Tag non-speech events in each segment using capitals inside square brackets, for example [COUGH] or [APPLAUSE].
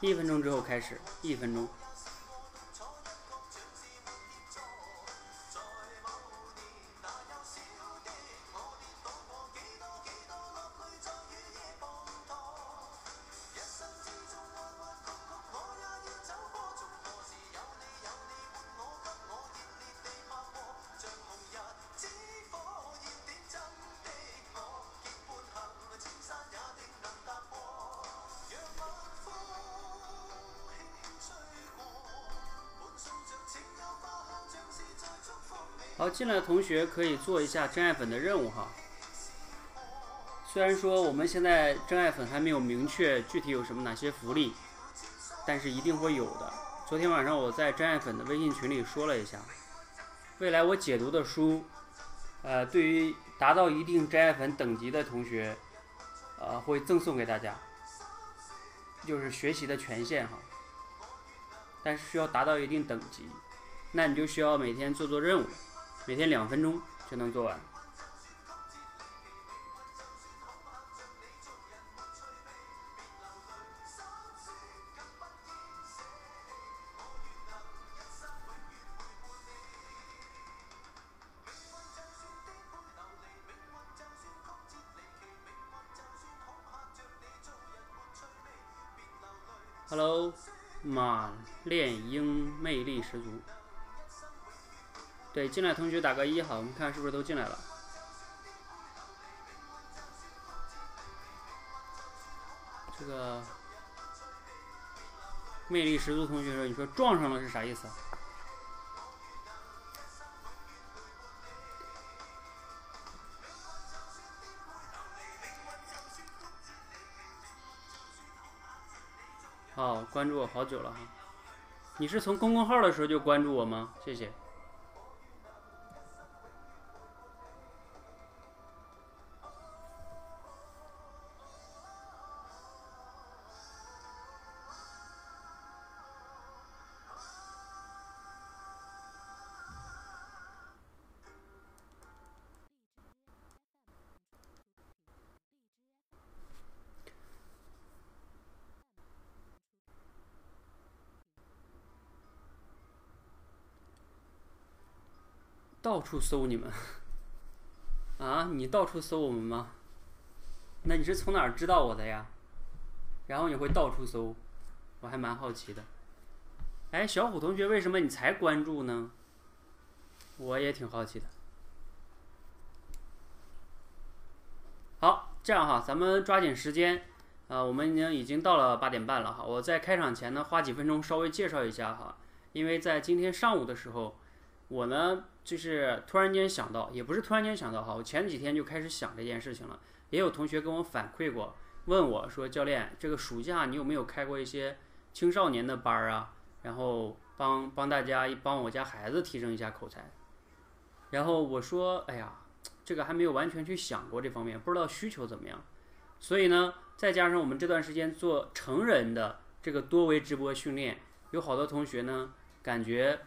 一分钟之后开始，一分钟。进来的同学可以做一下真爱粉的任务哈。虽然说我们现在真爱粉还没有明确具体有什么哪些福利，但是一定会有的。昨天晚上我在真爱粉的微信群里说了一下，未来我解读的书，呃，对于达到一定真爱粉等级的同学，呃，会赠送给大家，就是学习的权限哈。但是需要达到一定等级，那你就需要每天做做任务。每天两分钟就能做完。进来同学打个一哈，我们看是不是都进来了。这个魅力十足同学说：“你说撞上了是啥意思？”好，关注我好久了哈。你是从公众号的时候就关注我吗？谢谢。到处搜你们 [LAUGHS] 啊！你到处搜我们吗？那你是从哪儿知道我的呀？然后你会到处搜，我还蛮好奇的。哎，小虎同学，为什么你才关注呢？我也挺好奇的。好，这样哈，咱们抓紧时间啊！我们已经已经到了八点半了哈。我在开场前呢，花几分钟稍微介绍一下哈，因为在今天上午的时候。我呢，就是突然间想到，也不是突然间想到哈，我前几天就开始想这件事情了。也有同学跟我反馈过，问我说：“教练，这个暑假你有没有开过一些青少年的班儿啊？然后帮帮大家，帮我家孩子提升一下口才。”然后我说：“哎呀，这个还没有完全去想过这方面，不知道需求怎么样。所以呢，再加上我们这段时间做成人的这个多维直播训练，有好多同学呢，感觉。”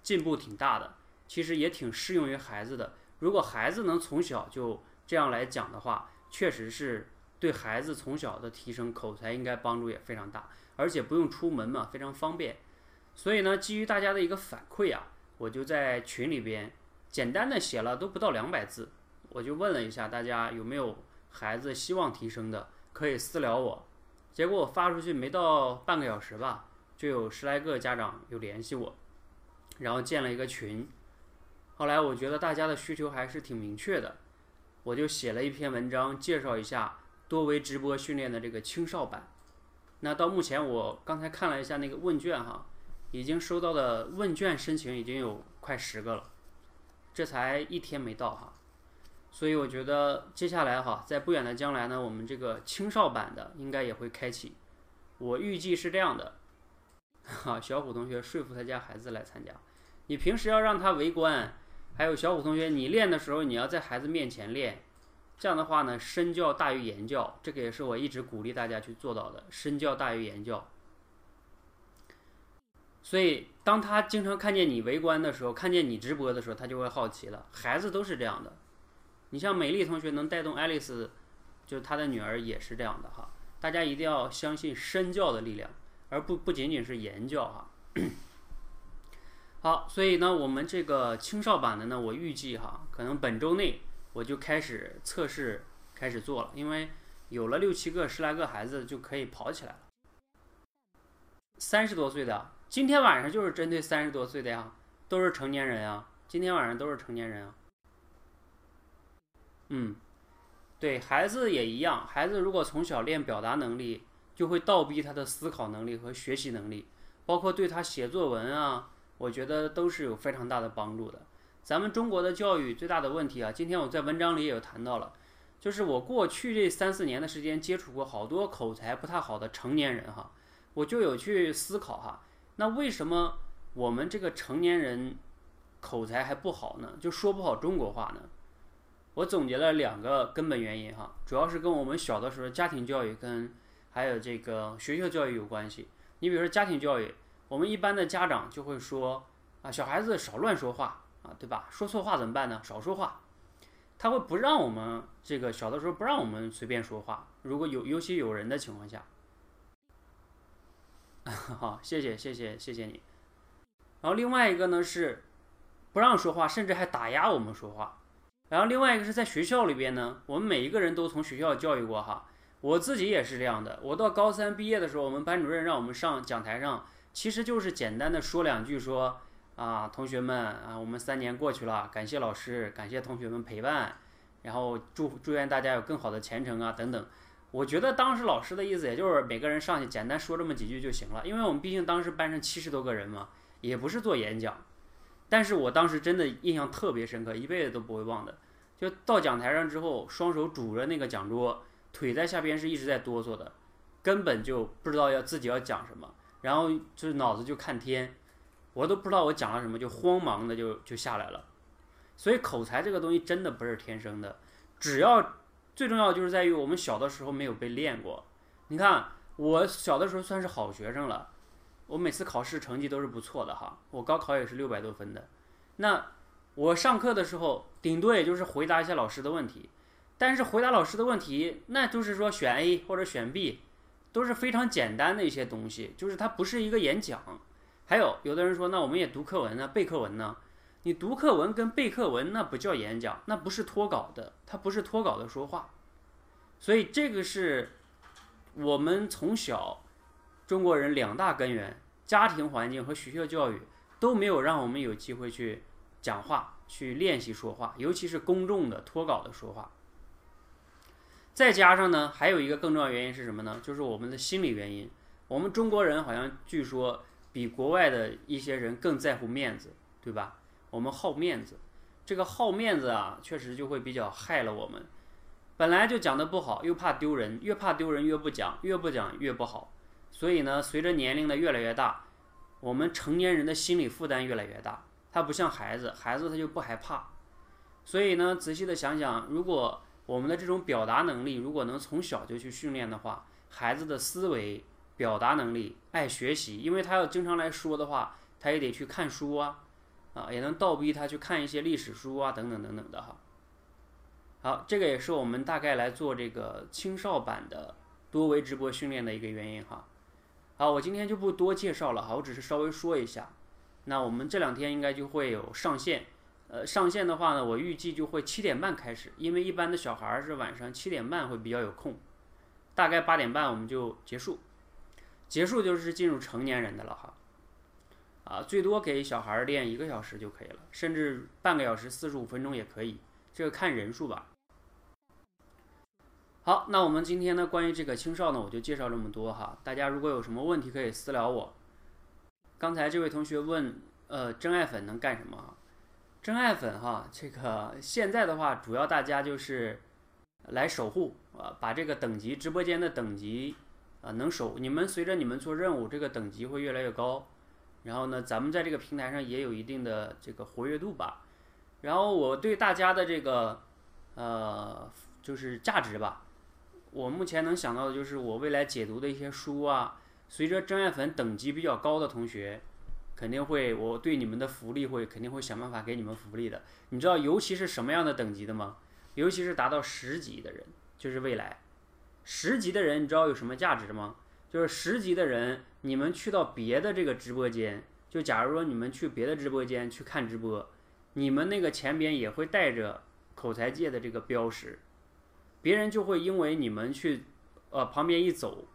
进步挺大的，其实也挺适用于孩子的。如果孩子能从小就这样来讲的话，确实是对孩子从小的提升口才应该帮助也非常大，而且不用出门嘛，非常方便。所以呢，基于大家的一个反馈啊，我就在群里边简单的写了都不到两百字，我就问了一下大家有没有孩子希望提升的，可以私聊我。结果我发出去没到半个小时吧，就有十来个家长有联系我。然后建了一个群，后来我觉得大家的需求还是挺明确的，我就写了一篇文章介绍一下多维直播训练的这个青少版。那到目前我刚才看了一下那个问卷哈，已经收到的问卷申请已经有快十个了，这才一天没到哈，所以我觉得接下来哈，在不远的将来呢，我们这个青少版的应该也会开启，我预计是这样的。哈，小虎同学说服他家孩子来参加。你平时要让他围观，还有小虎同学，你练的时候你要在孩子面前练，这样的话呢，身教大于言教，这个也是我一直鼓励大家去做到的，身教大于言教。所以，当他经常看见你围观的时候，看见你直播的时候，他就会好奇了。孩子都是这样的。你像美丽同学能带动爱丽丝，就是她的女儿也是这样的哈。大家一定要相信身教的力量，而不不仅仅是言教哈。好，所以呢，我们这个青少版的呢，我预计哈，可能本周内我就开始测试开始做了，因为有了六七个、十来个孩子就可以跑起来了。三十多岁的，今天晚上就是针对三十多岁的呀，都是成年人啊，今天晚上都是成年人啊。嗯，对孩子也一样，孩子如果从小练表达能力，就会倒逼他的思考能力和学习能力，包括对他写作文啊。我觉得都是有非常大的帮助的。咱们中国的教育最大的问题啊，今天我在文章里也有谈到了，就是我过去这三四年的时间接触过好多口才不太好的成年人哈，我就有去思考哈，那为什么我们这个成年人口才还不好呢？就说不好中国话呢？我总结了两个根本原因哈，主要是跟我们小的时候家庭教育跟还有这个学校教育有关系。你比如说家庭教育。我们一般的家长就会说啊，小孩子少乱说话啊，对吧？说错话怎么办呢？少说话。他会不让我们这个小的时候不让我们随便说话，如果有尤其有人的情况下。[LAUGHS] 好，谢谢谢谢谢谢你。然后另外一个呢是不让说话，甚至还打压我们说话。然后另外一个是在学校里边呢，我们每一个人都从学校教育过哈，我自己也是这样的。我到高三毕业的时候，我们班主任让我们上讲台上。其实就是简单的说两句，说啊，同学们啊，我们三年过去了，感谢老师，感谢同学们陪伴，然后祝祝愿大家有更好的前程啊，等等。我觉得当时老师的意思也就是每个人上去简单说这么几句就行了，因为我们毕竟当时班上七十多个人嘛，也不是做演讲。但是我当时真的印象特别深刻，一辈子都不会忘的。就到讲台上之后，双手拄着那个讲桌，腿在下边是一直在哆嗦的，根本就不知道要自己要讲什么。然后就是脑子就看天，我都不知道我讲了什么，就慌忙的就就下来了。所以口才这个东西真的不是天生的，只要最重要就是在于我们小的时候没有被练过。你看我小的时候算是好学生了，我每次考试成绩都是不错的哈，我高考也是六百多分的。那我上课的时候顶多也就是回答一下老师的问题，但是回答老师的问题，那就是说选 A 或者选 B。都是非常简单的一些东西，就是它不是一个演讲。还有有的人说，那我们也读课文呢，背课文呢？你读课文跟背课文那不叫演讲，那不是脱稿的，它不是脱稿的说话。所以这个是我们从小中国人两大根源：家庭环境和学校教育都没有让我们有机会去讲话、去练习说话，尤其是公众的脱稿的说话。再加上呢，还有一个更重要原因是什么呢？就是我们的心理原因。我们中国人好像据说比国外的一些人更在乎面子，对吧？我们好面子，这个好面子啊，确实就会比较害了我们。本来就讲的不好，又怕丢人，越怕丢人越不讲，越不讲越不好。所以呢，随着年龄的越来越大，我们成年人的心理负担越来越大。他不像孩子，孩子他就不害怕。所以呢，仔细的想想，如果我们的这种表达能力，如果能从小就去训练的话，孩子的思维、表达能力、爱学习，因为他要经常来说的话，他也得去看书啊，啊，也能倒逼他去看一些历史书啊，等等等等的哈。好，这个也是我们大概来做这个青少版的多维直播训练的一个原因哈。好，我今天就不多介绍了哈，我只是稍微说一下。那我们这两天应该就会有上线。呃，上线的话呢，我预计就会七点半开始，因为一般的小孩儿是晚上七点半会比较有空，大概八点半我们就结束，结束就是进入成年人的了哈，啊，最多给小孩儿练一个小时就可以了，甚至半个小时四十五分钟也可以，这个看人数吧。好，那我们今天呢，关于这个青少呢，我就介绍这么多哈，大家如果有什么问题可以私聊我。刚才这位同学问，呃，真爱粉能干什么？真爱粉哈，这个现在的话，主要大家就是来守护啊，把这个等级直播间的等级啊能守。你们随着你们做任务，这个等级会越来越高。然后呢，咱们在这个平台上也有一定的这个活跃度吧。然后我对大家的这个呃就是价值吧，我目前能想到的就是我未来解读的一些书啊，随着真爱粉等级比较高的同学。肯定会我对你们的福利会肯定会想办法给你们福利的。你知道尤其是什么样的等级的吗？尤其是达到十级的人就是未来。十级的人你知道有什么价值吗？就是十级的人你们去到别的这个直播间就假如说你们去别的直播间去看直播你们那个前边也会带着口才界的这个标识别人就会因为你们去呃旁边一走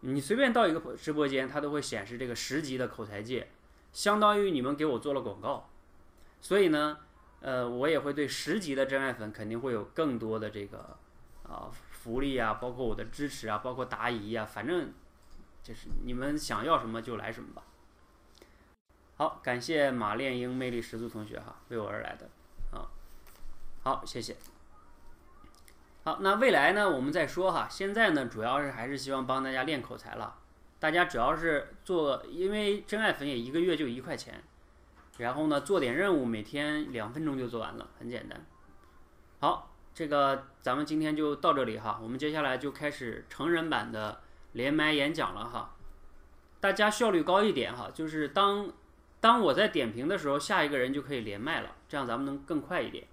你随便到一个直播间他都会显示这个十级的口才界。相当于你们给我做了广告。所以呢呃我也会对十级的真爱粉肯定会有更多的这个啊福利啊包括我的支持啊包括答疑啊反正就是你们想要什么就来什么吧。好感谢马练英魅力十足同学哈为我而来的。啊好谢谢。好那未来呢我们再说哈现在呢主要是还是希望帮大家练口才了。大家只要是做因为真爱粉也一个月就一块钱然后呢做点任务每天两分钟就做完了很简单。好这个咱们今天就到这里哈我们接下来就开始成人版的连麦演讲了哈。大家效率高一点哈就是当当我在点评的时候下一个人就可以连麦了这样咱们能更快一点。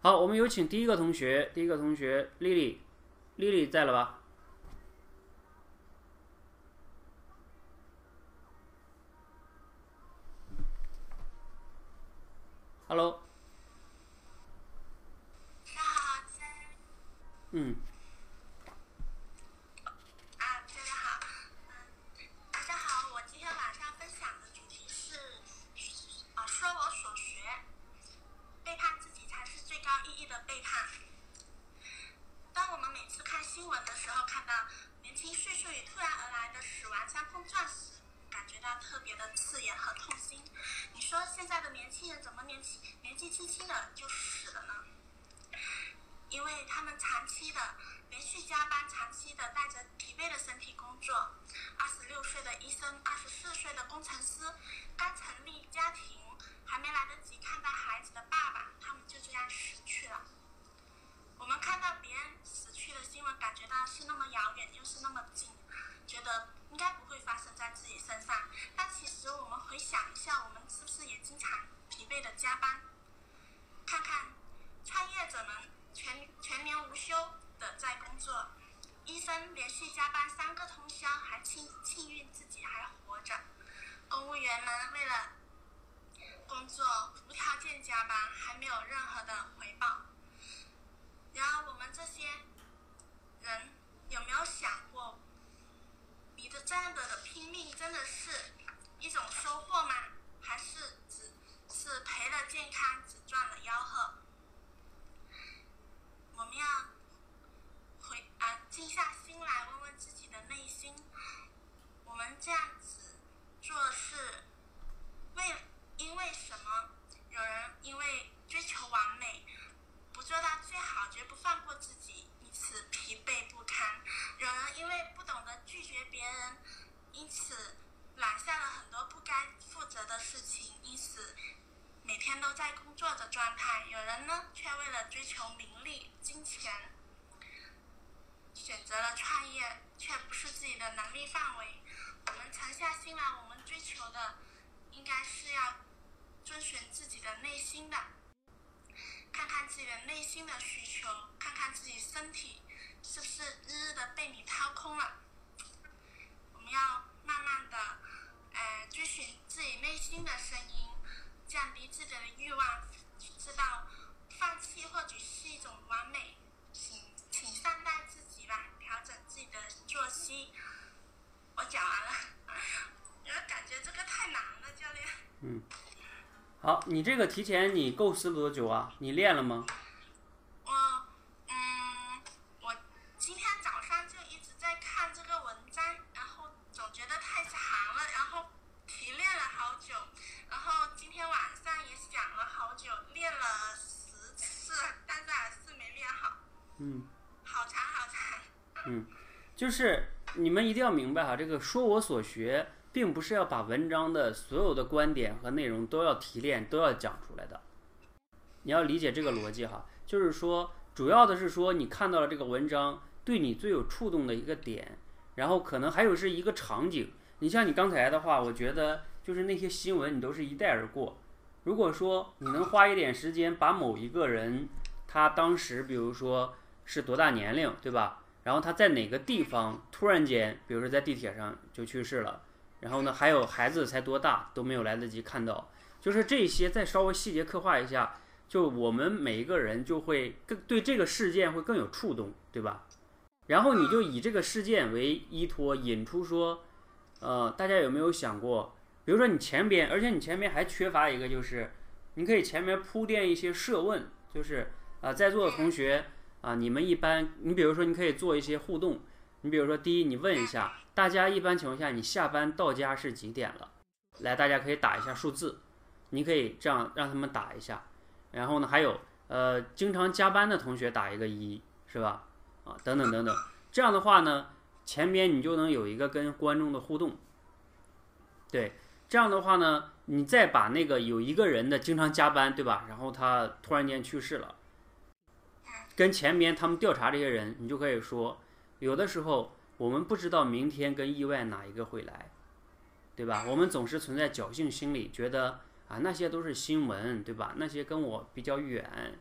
好我们有请第一个同学第一个同学丽丽丽丽在了吧？hello 大家好嗯。啊大家好嗯大家好我今天晚上分享的主题是啊说我所学背叛自己才是最高意义的背叛。当我们每次看新闻的时候看到年轻岁数与突然而来的死亡相碰撞时特别的刺眼和痛心。你说现在的年轻人怎么年纪年纪轻轻的就死了呢？因为他们长期的连续加班长期的带着疲惫的身体工作。二十六岁的医生二十四岁的工程师刚成立家庭还没来得及看到孩子的爸爸他们就这样死去了。我们看到别人死去的新闻感觉到是那么遥远又是那么近觉得应该不会发生在自己身上但其实我们回想一下我们是不是也经常疲惫的加班？看看创业者们全全年无休的在工作医生连续加班三个通宵还庆幸运自己还活着。公务员们为了工作无条件加班还没有任何的回报。然而我们这些人有没有想过你的这样的拼命真的是一种收获吗？还是只是赔了健康只赚了吆喝？我们要回啊静下心来问问自己的内心。我们这样子做是为因为什么？有人因为追求完美不做到最好绝不放过自己。此疲惫不堪有人因为不懂得拒绝别人因此揽下了很多不该负责的事情因此每天都在工作的状态。有人呢却为了追求名利金钱选择了创业却不是自己的能力范围。我们沉下心来我们追求的应该是要遵循自己的内心的看看自己的内心的需求看看自己身体是不是日日的被你掏空了。我们要慢慢的哎追寻自己内心的声音降低自己的欲望知道放弃或许是一种完美请请善待自己吧调整自己的作息。我讲完了 [LAUGHS] 我感觉这个太难了教练。嗯。好你这个提前你构思多久啊？你练了吗？我嗯我今天早上就一直在看这个文章然后总觉得太长了然后提炼了好久然后今天晚上也想了好久练了十次但是还是没练好嗯。好长好长。嗯就是你们一定要明白哈这个说我所学并不是要把文章的所有的观点和内容都要提炼都要讲出来的。你要理解这个逻辑哈就是说主要的是说你看到了这个文章对你最有触动的一个点然后可能还有是一个场景。你像你刚才的话我觉得就是那些新闻你都是一带而过。如果说你能花一点时间把某一个人他当时比如说是多大年龄对吧？然后他在哪个地方突然间比如说在地铁上就去世了然后呢，还有孩子才多大都没有来得及看到，就是这些再稍微细节刻画一下，就我们每一个人就会更对这个事件会更有触动，对吧？然后你就以这个事件为依托，引出说，呃，大家有没有想过，比如说你前边，而且你前边还缺乏一个，就是你可以前面铺垫一些设问，就是啊、在座的同学。啊，你们一般，你比如说，你可以做一些互动。你比如说，第一，你问一下大家，一般情况下，你下班到家是几点了？来，大家可以打一下数字，你可以这样让他们打一下。然后呢，还有呃，经常加班的同学打一个一，是吧？啊，等等等等。这样的话呢，前边你就能有一个跟观众的互动。对，这样的话呢，你再把那个有一个人的经常加班，对吧？然后他突然间去世了。跟前边他们调查这些人，你就可以说，有的时候我们不知道明天跟意外哪一个会来，对吧？我们总是存在侥幸心理，觉得啊那些都是新闻，对吧？那些跟我比较远，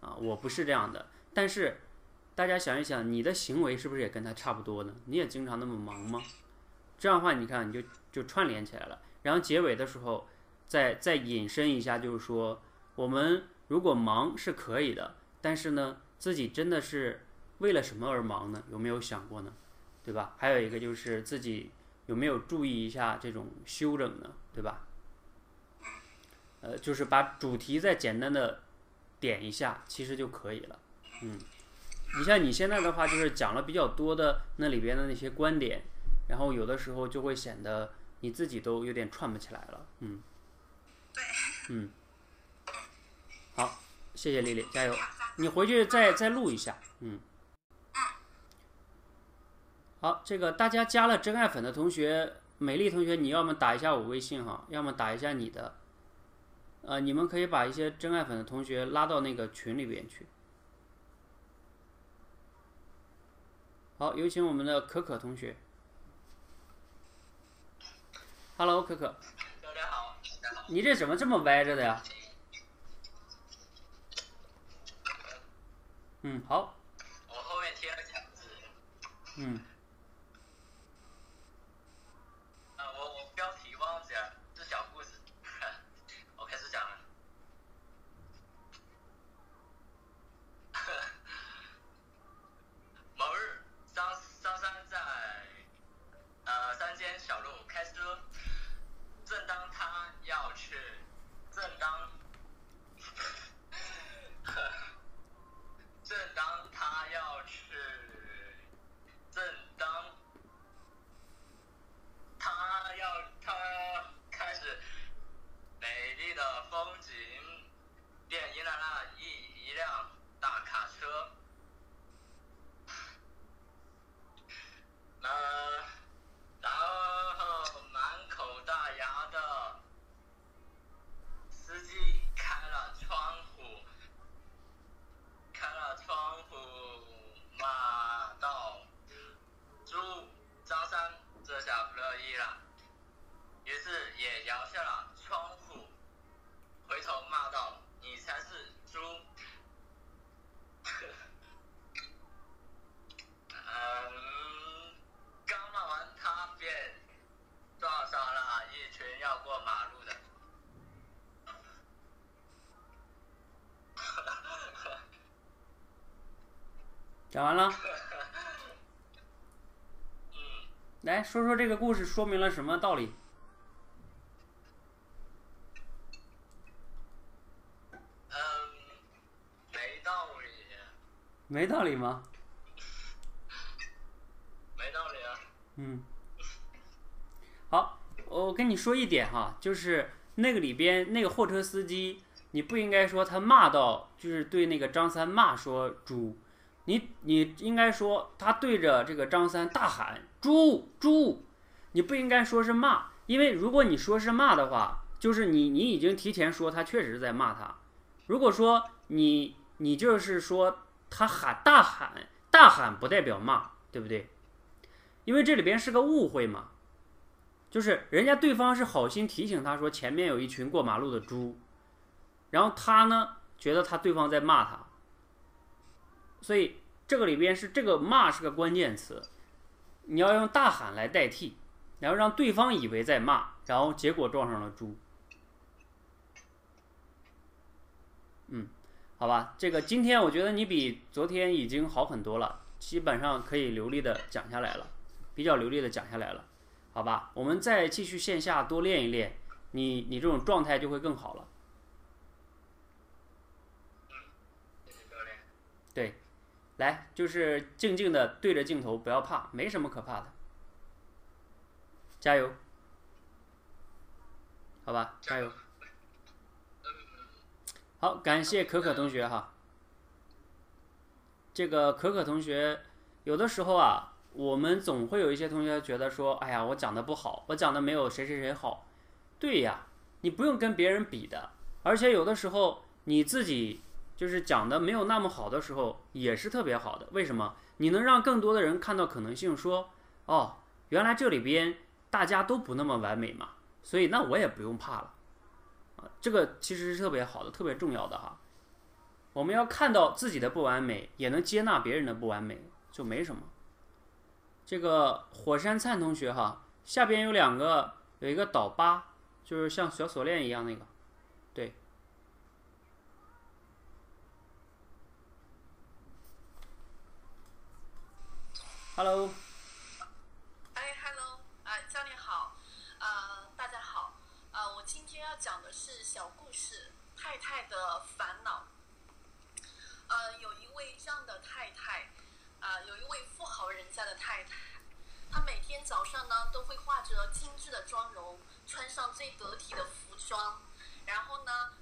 啊我不是这样的。但是大家想一想，你的行为是不是也跟他差不多呢？你也经常那么忙吗？这样的话，你看你就就串联起来了。然后结尾的时候，再再引申一下，就是说我们如果忙是可以的，但是呢。自己真的是为了什么而忙呢？有没有想过呢？对吧？还有一个就是自己有没有注意一下这种休整呢？对吧？呃，就是把主题再简单的点一下，其实就可以了。嗯，你像你现在的话，就是讲了比较多的那里边的那些观点，然后有的时候就会显得你自己都有点串不起来了。嗯，对，嗯，好，谢谢丽丽，加油。你回去再再录一下，嗯。好，这个大家加了真爱粉的同学，美丽同学，你要么打一下我微信哈，要么打一下你的。呃，你们可以把一些真爱粉的同学拉到那个群里边去。好，有请我们的可可同学。Hello，可可。大家好，大家好。你这怎么这么歪着的呀？嗯，好。我后面贴了。嗯。讲完了。嗯。来说说这个故事说明了什么道理？嗯，没道理。没道理吗？没道理啊。嗯。好，我跟你说一点哈，就是那个里边那个货车司机，你不应该说他骂到，就是对那个张三骂说猪。你你应该说他对着这个张三大喊“猪猪”，你不应该说是骂，因为如果你说是骂的话，就是你你已经提前说他确实在骂他。如果说你你就是说他喊大喊大喊不代表骂，对不对？因为这里边是个误会嘛，就是人家对方是好心提醒他说前面有一群过马路的猪，然后他呢觉得他对方在骂他。所以这个里边是这个骂是个关键词，你要用大喊来代替，然后让对方以为在骂，然后结果撞上了猪。嗯，好吧，这个今天我觉得你比昨天已经好很多了，基本上可以流利的讲下来了，比较流利的讲下来了，好吧，我们再继续线下多练一练，你你这种状态就会更好了。对，来就是静静的对着镜头，不要怕，没什么可怕的，加油，好吧，加油。好，感谢可可同学哈。这个可可同学，有的时候啊，我们总会有一些同学觉得说，哎呀，我讲的不好，我讲的没有谁谁谁好。对呀，你不用跟别人比的，而且有的时候你自己就是讲的没有那么好的时候，也是特别好的。为什么？你能让更多的人看到可能性，说，哦，原来这里边大家都不那么完美嘛，所以那我也不用怕了。啊，这个其实是特别好的，特别重要的哈。我们要看到自己的不完美，也能接纳别人的不完美，就没什么。这个火山灿同学哈，下边有两个，有一个倒八，就是像小锁链一样那个，对。Hello，哎，Hello，啊，教练好，呃，大家好，呃，我今天要讲的是小故事《太太的烦恼》。呃，有一位这样的太太，啊、有一位富豪人家的太太，她每天早上呢都会化着精致的妆容，穿上最得体的服装，然后呢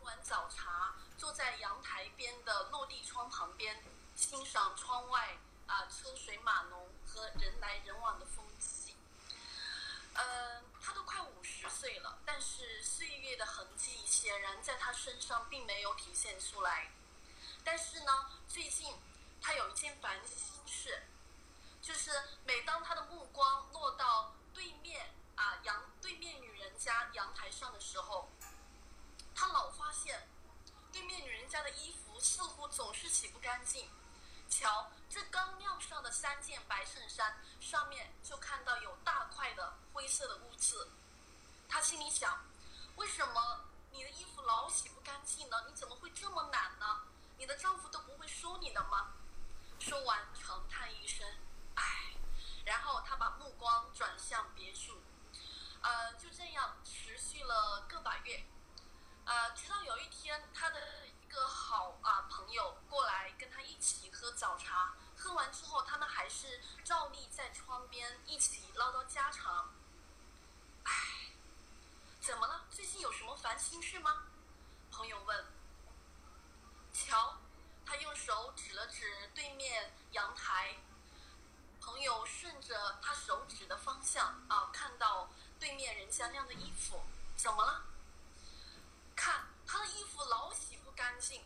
喝完早茶，坐在阳台边的落地窗旁边，欣赏窗外啊、车水马龙和人来人往的风景。嗯，他都快五十岁了，但是岁月的痕迹显然在他身上并没有体现出来。但是呢，最近他有一件烦心事，就是每当他的目光落到对面啊阳对面女人家阳台上的时候，他老发现对面女人家的衣服似乎总是洗不干净。瞧，这刚晾上的三件白衬衫上面就看到有大块的灰色的污渍。他心里想，为什么你的衣服老洗不干净呢？你怎么会这么懒呢？你的丈夫都不会收你的吗？说完，长叹一声，唉，然后他把目光转向别处。呃，就这样持续了个把月。呃，直到有一天，他的个好啊、朋友过来跟他一起喝早茶，喝完之后，他们还是照例在窗边一起唠叨家常。唉，怎么了？最近有什么烦心事吗？朋友问。瞧，他用手指了指对面阳台。朋友顺着他手指的方向啊，看到对面人家晾的衣服，怎么了？看他的衣服老洗干净，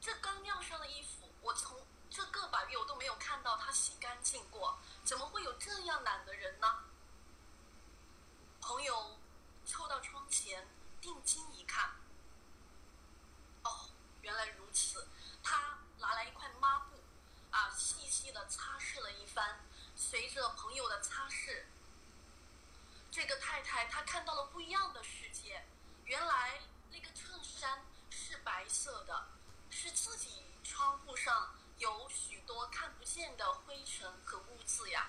这刚晾上的衣服，我从这个把月我都没有看到他洗干净过，怎么会有这样懒的人呢？朋友凑到窗前，定睛一看，哦，原来如此。他拿来一块抹布，啊，细细的擦拭了一番。随着朋友的擦拭，这个太太她看到了不一样的世界。原来那个衬衫是白色的，是自己窗户上有许多看不见的灰尘和污渍呀。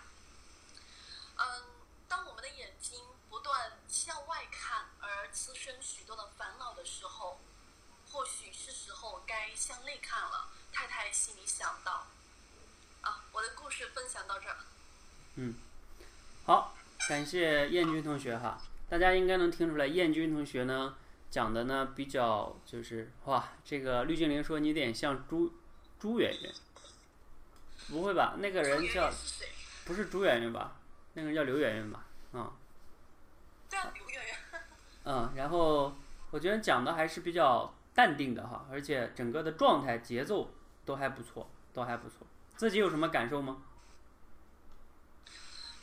嗯，当我们的眼睛不断向外看而滋生许多的烦恼的时候，或许是时候该向内看了。太太心里想到。啊，我的故事分享到这儿。嗯好，感谢燕军同学哈，大家应该能听出来，燕军同学呢讲的呢比较就是哇，这个绿精灵说你有点像朱朱媛媛，不会吧？那个人叫是？不是朱媛媛吧？那个人叫刘媛媛吧？啊、这样刘媛媛。嗯，然后我觉得讲的还是比较淡定的哈，而且整个的状态节奏都还不错，都还不错。自己有什么感受吗？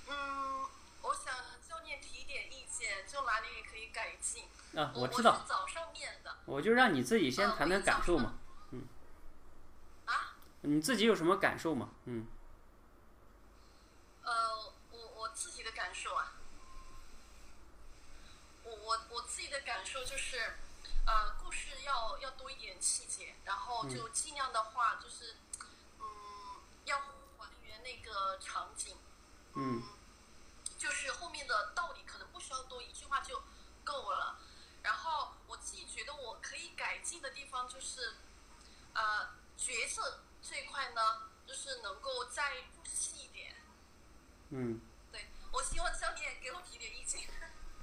嗯，我想教练提点意见，就哪里可以改进。啊，我知道，早上面的。我就让你自己先嗯谈谈感受嘛。嗯。啊，你自己有什么感受吗？嗯。呃，我我自己的感受啊，我我我自己的感受就是，呃，故事要要多一点细节，然后就尽量的话就是，嗯，要还原那个场景，嗯就是后面的道理可能不需要多一句话就够了。然后我自己觉得我可以改进的地方就是，呃，角色这一块呢，就是能够再入戏一点。嗯。对，我希望教练给我提点意见。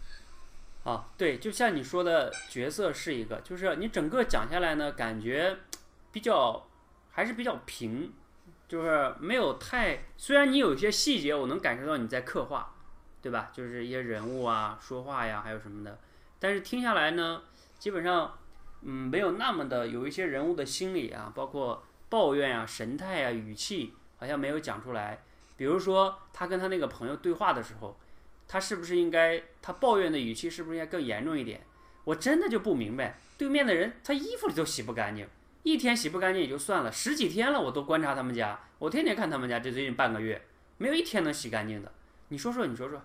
[LAUGHS] 啊，对，就像你说的角色是一个，就是你整个讲下来呢，感觉比较还是比较平，就是没有太，虽然你有一些细节我能感受到你在刻画，对吧？就是一些人物啊、说话呀，还有什么的，但是听下来呢，基本上嗯没有那么的有一些人物的心理啊，包括抱怨啊、神态啊、语气，好像没有讲出来。比如说他跟他那个朋友对话的时候。他是不是应该，他抱怨的语气是不是应该更严重一点？我真的就不明白，对面的人他衣服里都洗不干净，一天洗不干净也就算了，十几天了我都观察他们家，我天天看他们家，这最近半个月没有一天能洗干净的。你说说，你说说，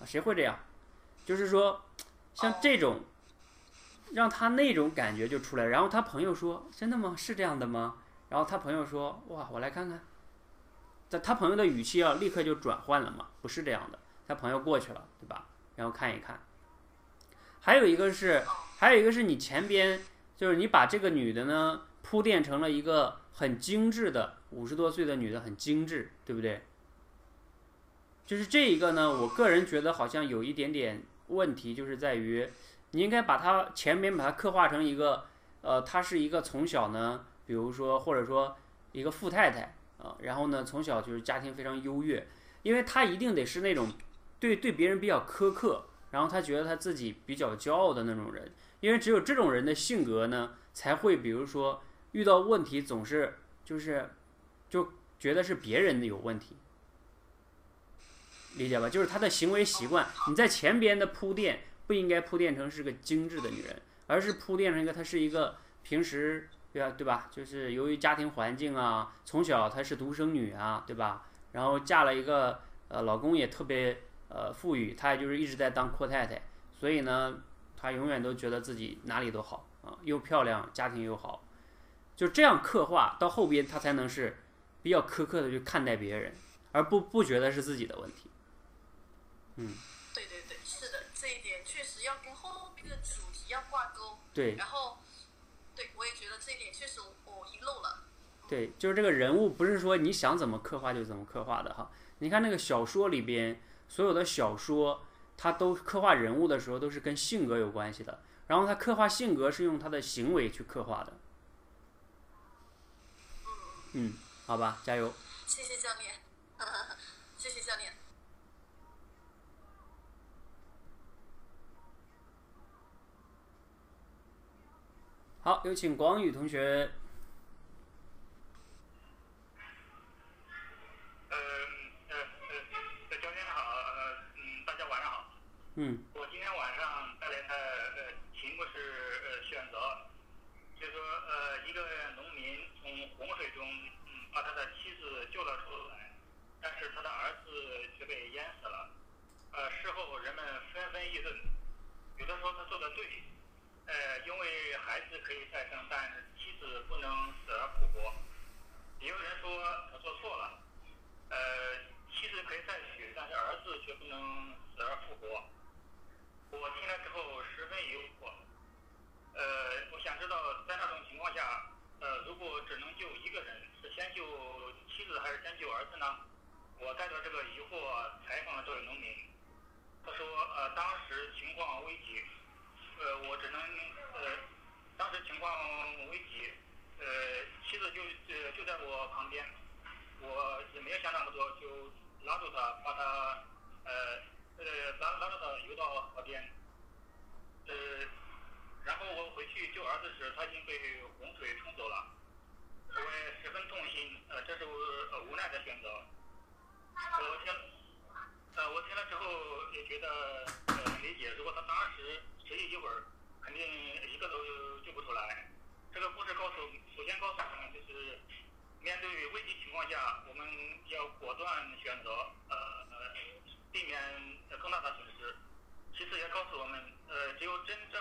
啊，谁会这样？就是说，像这种，让他那种感觉就出来。然后他朋友说：“真的吗？是这样的吗？”然后他朋友说：“哇，我来看看。”在他朋友的语气啊，立刻就转换了嘛，不是这样的。他朋友过去了，对吧？然后看一看。还有一个是，还有一个是你前边，就是你把这个女的呢铺垫成了一个很精致的五十多岁的女的，很精致，对不对？就是这一个呢，我个人觉得好像有一点点问题，就是在于你应该把他前面把他刻画成一个，呃，他是一个从小呢，比如说或者说一个富太太啊，然后呢从小就是家庭非常优越，因为他一定得是那种。对对别人比较苛刻，然后他觉得他自己比较骄傲的那种人，因为只有这种人的性格呢，才会比如说遇到问题总是就是就觉得是别人的有问题，理解吧？就是她的行为习惯，你在前边的铺垫不应该铺垫成是个精致的女人，而是铺垫成一个她是一个平时对吧对吧？就是由于家庭环境啊，从小她是独生女啊，对吧？然后嫁了一个呃老公也特别。呃，富裕，她也就是一直在当阔太太，所以呢，她永远都觉得自己哪里都好啊，又漂亮，家庭又好，就这样刻画到后边，她才能是比较苛刻的去看待别人，而不不觉得是自己的问题。嗯，对对对，是的，这一点确实要跟后面的主题要挂钩。对。然后，对我也觉得这一点确实我遗漏了。对，就是这个人物不是说你想怎么刻画就怎么刻画的哈。你看那个小说里边。所有的小说，它都刻画人物的时候都是跟性格有关系的，然后他刻画性格是用他的行为去刻画的。嗯，好吧，加油。谢谢教练，[LAUGHS] 谢谢教练。好，有请广宇同学。嗯，我今天晚上带来的呃题目是呃选择，就说呃一个农民从洪水中嗯把他的妻子救了出来，但是他的儿子却被淹死了。呃事后人们纷纷议论，有的说他做的对，呃因为孩子可以再生，但妻子不能死而复活。也有人说他做错了，呃妻子可以再娶，但是儿子却不能死而复活。我听了之后十分疑惑，呃，我想知道在那种情况下，呃，如果只能救一个人，是先救妻子还是先救儿子呢？我带着这个疑惑采访了这位农民，他说，呃，当时情况危急，呃，我只能，呃，当时情况危急，呃，妻子就呃就在我旁边，我也没有想那么多，就拉住他，把他，呃。呃，拉拉着他游到河边，呃，然后我回去救儿子时，他已经被洪水冲走了，我也十分痛心，呃，这是我无奈的选择。我听，呃，我听了之后也觉得理解，如果他当时迟疑一会儿，肯定一个都救不出来。这个故事告诉，首先告诉我们就是，面对危机情况下，我们要果断选择，呃，避免更大的损失。其次也告诉我们，呃，只有真正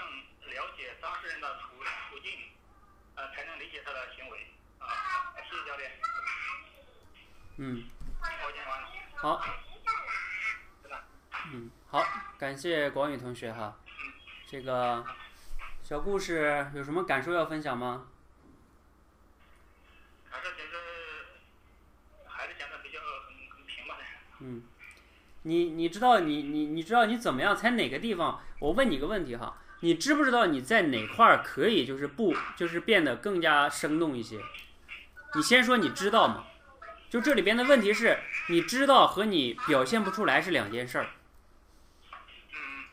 了解当事人的处处境，呃，才能理解他的行为。啊，谢谢教练。嗯，我讲完了。好，嗯，好，感谢广宇同学哈。这个小故事有什么感受要分享吗？感受就是还是讲的比较很很平吧。嗯，你你知道你你你知道你怎么样才哪个地方？我问你个问题哈，你知不知道你在哪块儿可以就是不就是变得更加生动一些？你先说你知道吗？就这里边的问题是，你知道和你表现不出来是两件事儿。嗯，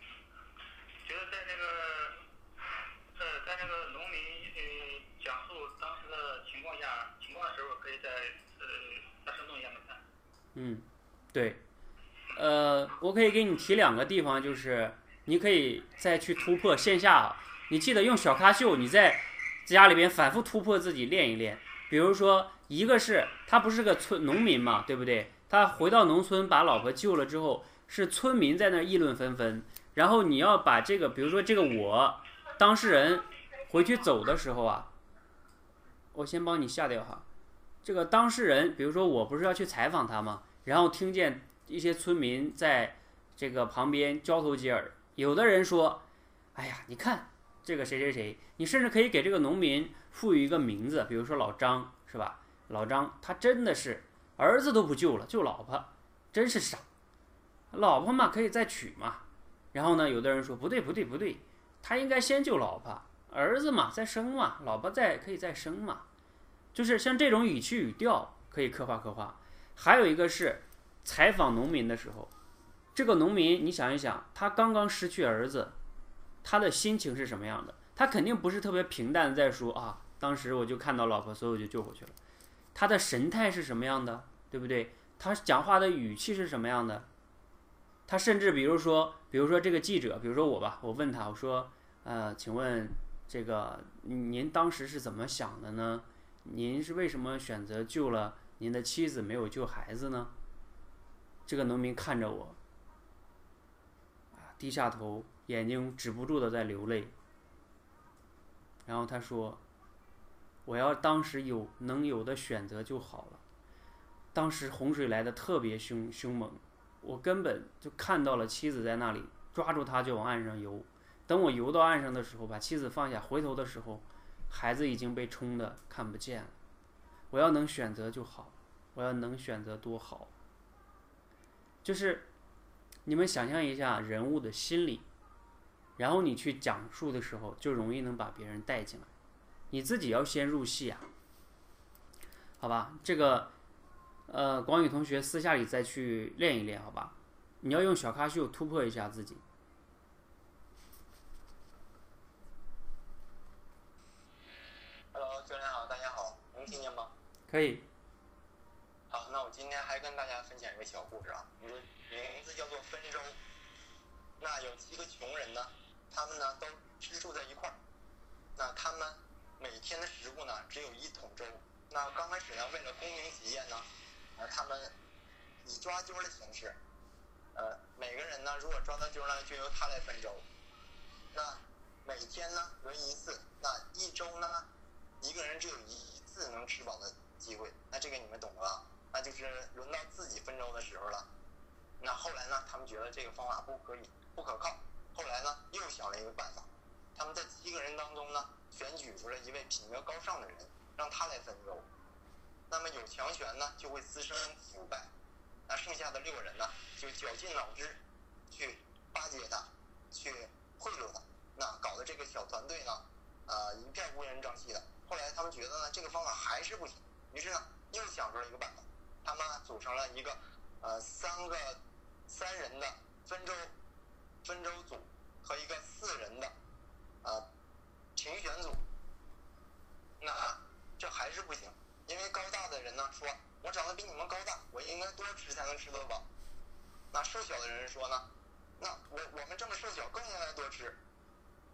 觉得在那个，呃，在那个农民呃讲述当时的情况下情况的时候，可以在呃大生动一样的看。嗯，对，呃，我可以给你提两个地方，就是你可以再去突破线下，你记得用小咖秀，你在家里边反复突破自己练一练。比如说，一个是他不是个村农民嘛，对不对？他回到农村把老婆救了之后，是村民在那议论纷纷。然后你要把这个，比如说这个我当事人回去走的时候啊，我先帮你下掉哈。这个当事人，比如说我不是要去采访他吗？然后听见一些村民在这个旁边交头接耳，有的人说：“哎呀，你看这个谁谁谁。”你甚至可以给这个农民赋予一个名字，比如说老张，是吧？老张他真的是儿子都不救了，救老婆，真是傻。老婆嘛可以再娶嘛。然后呢，有的人说不对不对不对，他应该先救老婆，儿子嘛再生嘛，老婆再可以再生嘛。就是像这种语气语调可以刻画刻画。还有一个是采访农民的时候，这个农民你想一想，他刚刚失去儿子，他的心情是什么样的？他肯定不是特别平淡的在说啊，当时我就看到老婆，所以我就救回去了。他的神态是什么样的，对不对？他讲话的语气是什么样的？他甚至比如说，比如说这个记者，比如说我吧，我问他，我说，呃，请问这个您当时是怎么想的呢？您是为什么选择救了您的妻子，没有救孩子呢？这个农民看着我，低下头，眼睛止不住的在流泪。然后他说：“我要当时有能有的选择就好了。当时洪水来的特别凶凶猛，我根本就看到了妻子在那里，抓住他就往岸上游。等我游到岸上的时候，把妻子放下，回头的时候，孩子已经被冲的看不见了。我要能选择就好，我要能选择多好。就是你们想象一下人物的心理。”然后你去讲述的时候，就容易能把别人带进来，你自己要先入戏啊，好吧？这个，呃，广宇同学私下里再去练一练，好吧？你要用小咖秀突破一下自己。Hello，教练好，大家好，能听见吗？可以。好，那我今天还跟大家分享一个小故事啊，名名字叫做分粥。那有七个穷人呢，他们呢都居住在一块儿。那他们每天的食物呢只有一桶粥。那刚开始呢，为了公平起见呢，呃，他们以抓阄的形式，呃，每个人呢如果抓到阄呢，就由他来分粥。那每天呢轮一次，那一周呢，一个人只有一次能吃饱的机会。那这个你们懂的吧？那就是轮到自己分粥的时候了。那后来呢，他们觉得这个方法不可以。不可靠。后来呢，又想了一个办法，他们在七个人当中呢，选举出了一位品格高尚的人，让他来分粥。那么有强权呢，就会滋生腐败。那剩下的六个人呢，就绞尽脑汁去巴结他，去贿赂他。那搞得这个小团队呢，呃，一片乌烟瘴气的。后来他们觉得呢，这个方法还是不行，于是呢，又想出了一个办法，他们组成了一个呃三个三人的分粥。分州组和一个四人的，呃，评选组，那这还是不行，因为高大的人呢说，我长得比你们高大，我应该多吃才能吃得饱。那瘦小的人说呢，那我我们这么瘦小更应该多吃。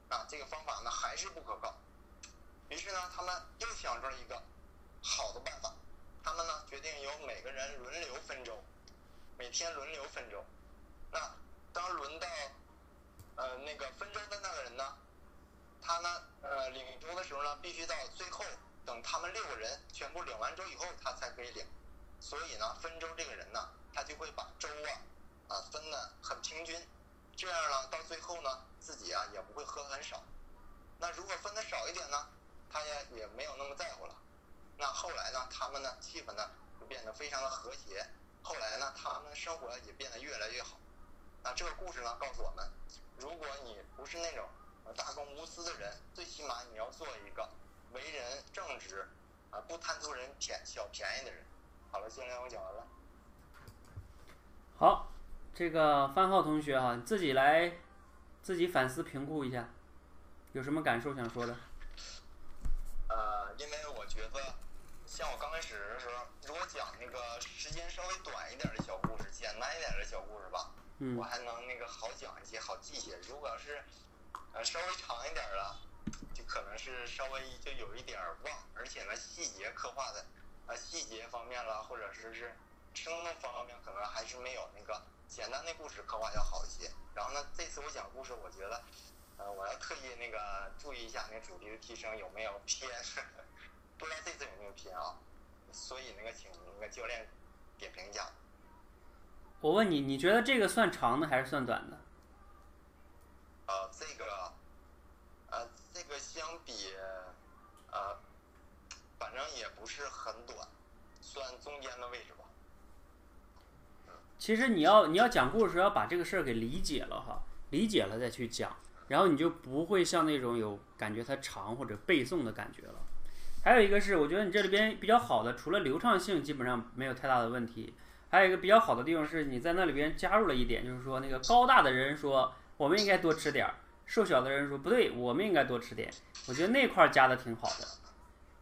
啊，这个方法呢还是不可靠。于是呢，他们又想出了一个好的办法，他们呢决定由每个人轮流分粥，每天轮流分粥。那当轮到呃那个分粥的那个人呢，他呢呃领粥的时候呢，必须到最后等他们六个人全部领完粥以后，他才可以领。所以呢，分粥这个人呢，他就会把粥啊啊分的很平均，这样呢，到最后呢，自己啊也不会喝很少。那如果分的少一点呢，他也也没有那么在乎了。那后来呢，他们呢气氛呢就变得非常的和谐。后来呢，他们的生活也变得越来越好。那这个故事呢，告诉我们，如果你不是那种呃大公无私的人，最起码你要做一个为人正直啊，不贪图人便小便宜的人。好了，今天我讲完了。好，这个范浩同学哈，你自己来自己反思评估一下，有什么感受想说的？呃，因为我觉得，像我刚开始的时候，如果讲那个时间稍微短一点的小故事，简单一点的小故事吧，嗯我还能那个好讲一些，好记一些。如果要是呃稍微长一点的，就可能是稍微就有一点忘，而且呢细节刻画的，呃细节方面了，或者是是生动方面，可能还是没有那个简单的故事刻画要好一些。然后呢，这次我讲故事，我觉得。呃，我要特意那个注意一下那个主题的提升有没有偏，[LAUGHS] 不知道这次有没有偏啊？所以那个请那个教练点评一下。我问你，你觉得这个算长的还是算短的？呃，这个，呃，这个相比，呃，反正也不是很短，算中间的位置吧。其实你要你要讲故事，要把这个事儿给理解了哈，理解了再去讲，然后你就不会像那种有感觉它长或者背诵的感觉了。还有一个是，我觉得你这里边比较好的，除了流畅性，基本上没有太大的问题。还有一个比较好的地方是，你在那里边加入了一点，就是说那个高大的人说我们应该多吃点儿，瘦小的人说不对，我们应该多吃点。我觉得那块加的挺好的，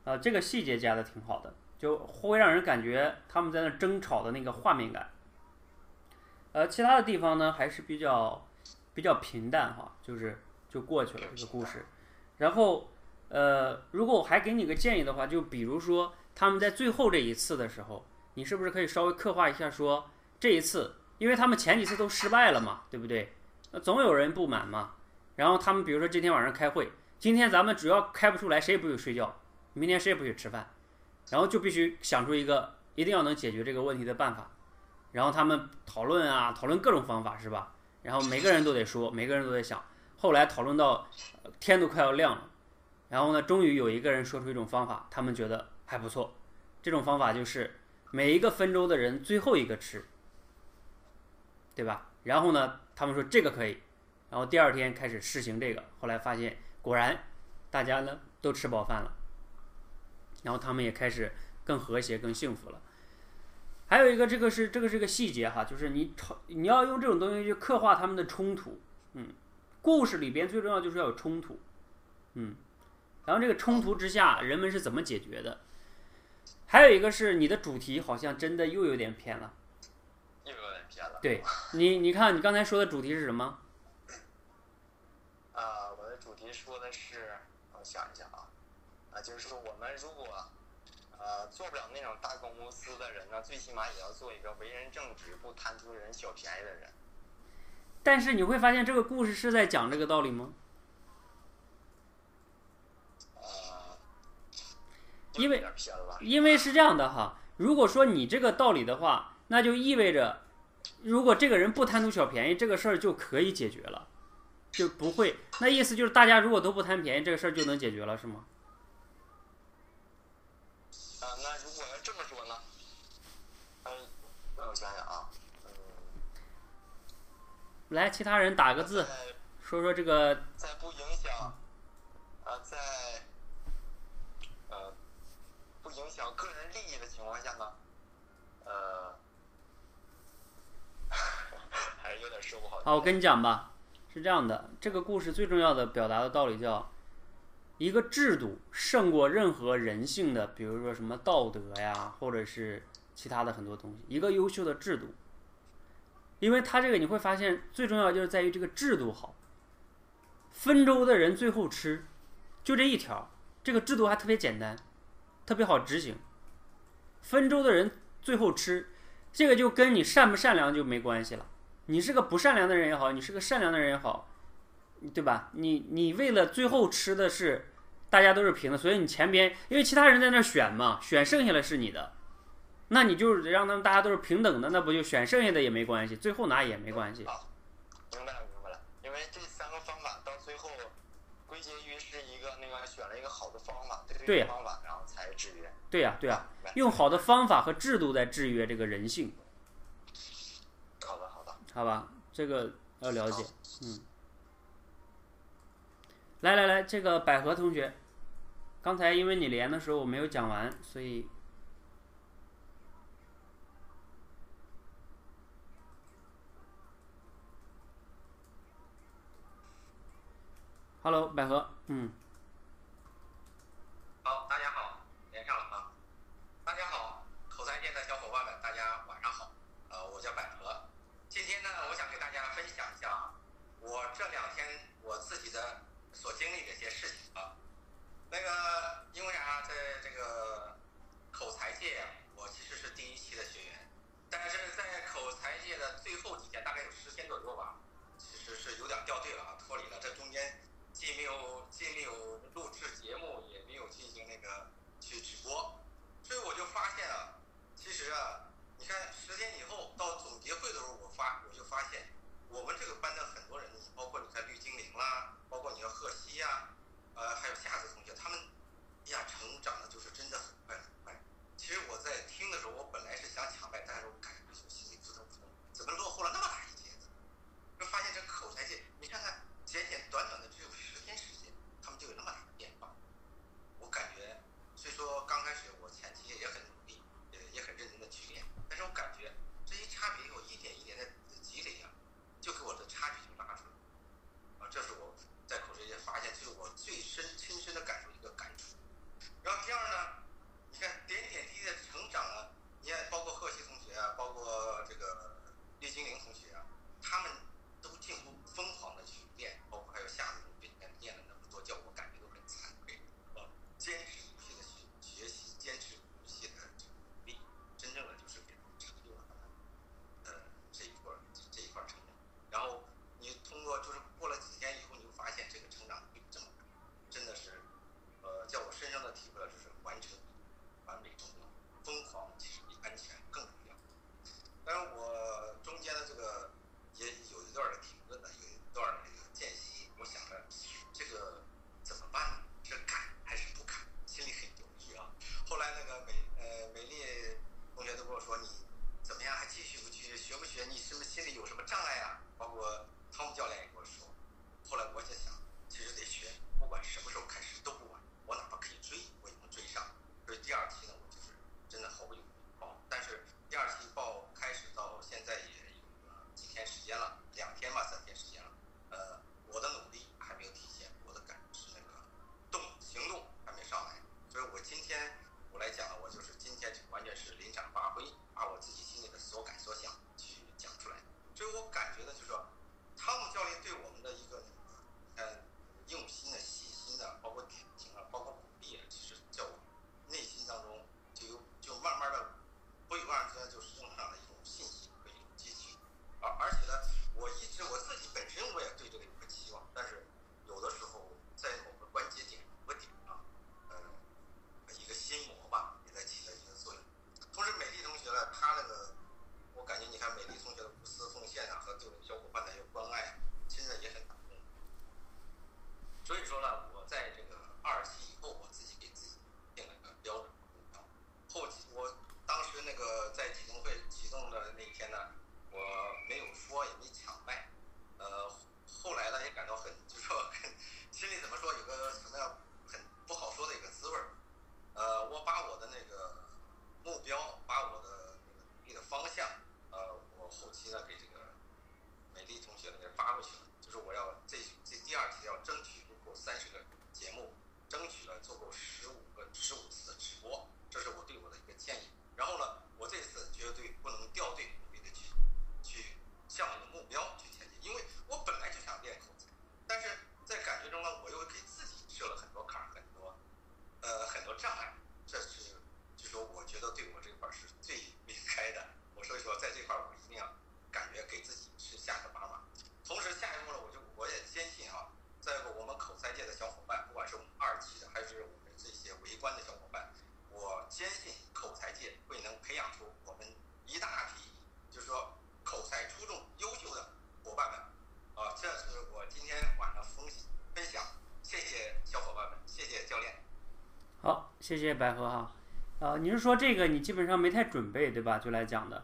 呃，这个细节加的挺好的，就会让人感觉他们在那争吵的那个画面感。呃，其他的地方呢还是比较比较平淡哈，就是就过去了这个故事。然后呃，如果我还给你个建议的话，就比如说他们在最后这一次的时候，你是不是可以稍微刻画一下说这一次，因为他们前几次都失败了嘛，对不对？那总有人不满嘛。然后他们比如说今天晚上开会，今天咱们只要开不出来，谁也不许睡觉，明天谁也不许吃饭，然后就必须想出一个一定要能解决这个问题的办法。然后他们讨论啊，讨论各种方法是吧？然后每个人都得说，每个人都得想。后来讨论到天都快要亮了，然后呢，终于有一个人说出一种方法，他们觉得还不错。这种方法就是每一个分粥的人最后一个吃，对吧？然后呢，他们说这个可以，然后第二天开始试行这个，后来发现果然大家呢都吃饱饭了，然后他们也开始更和谐、更幸福了。还有一个，这个是这个是个细节哈，就是你吵，你要用这种东西去刻画他们的冲突，嗯，故事里边最重要就是要有冲突，嗯，然后这个冲突之下，人们是怎么解决的？还有一个是你的主题好像真的又有点偏了，又有点偏了。对你，你看你刚才说的主题是什么？啊、我的主题说的是，我想一想啊，啊，就是说我们如果呃做不了那种大公无私的人呢，最起码也要做一个为人正直、不贪图人小便宜的人。但是你会发现这个故事是在讲这个道理吗？呃，因为。因为是这样的哈，如果说你这个道理的话，那就意味着，如果这个人不贪图小便宜，这个事儿就可以解决了，就不会。那意思就是大家如果都不贪便宜，这个事儿就能解决了，是吗？啊、那如果要这么说呢？嗯、让我想想啊，嗯，来，其他人打个字，说说这个在不影响，啊，在影响个人利益的情况下呢，呃，[LAUGHS] 还是有点说不好。好，我跟你讲吧，是这样的，这个故事最重要的表达的道理叫，一个制度胜过任何人性的，比如说什么道德呀，或者是其他的很多东西。一个优秀的制度，因为它这个你会发现，最重要就是在于这个制度好。分粥的人最后吃，就这一条，这个制度还特别简单，特别好执行。分粥的人最后吃这个就跟你善不善良就没关系了。你是个不善良的人也好你是个善良的人也好对吧？你你为了最后吃的是大家都是平的所以你前边因为其他人在那选嘛选剩下的是你的。那你就让他们大家都是平等的那不就选剩下的也没关系最后拿也没关系。明白了明白了。因为这结约是一个那个选了一个好的方法，对方法，然后才制约。对呀，对呀，用好的方法和制度在制约这个人性。好的，好的，好吧，这个要了解。嗯，来来来，这个百合同学，刚才因为你连的时候我没有讲完，所以。hello 百合。嗯。谢谢百合哈。啊，你是说这个你基本上没太准备对吧？就来讲的。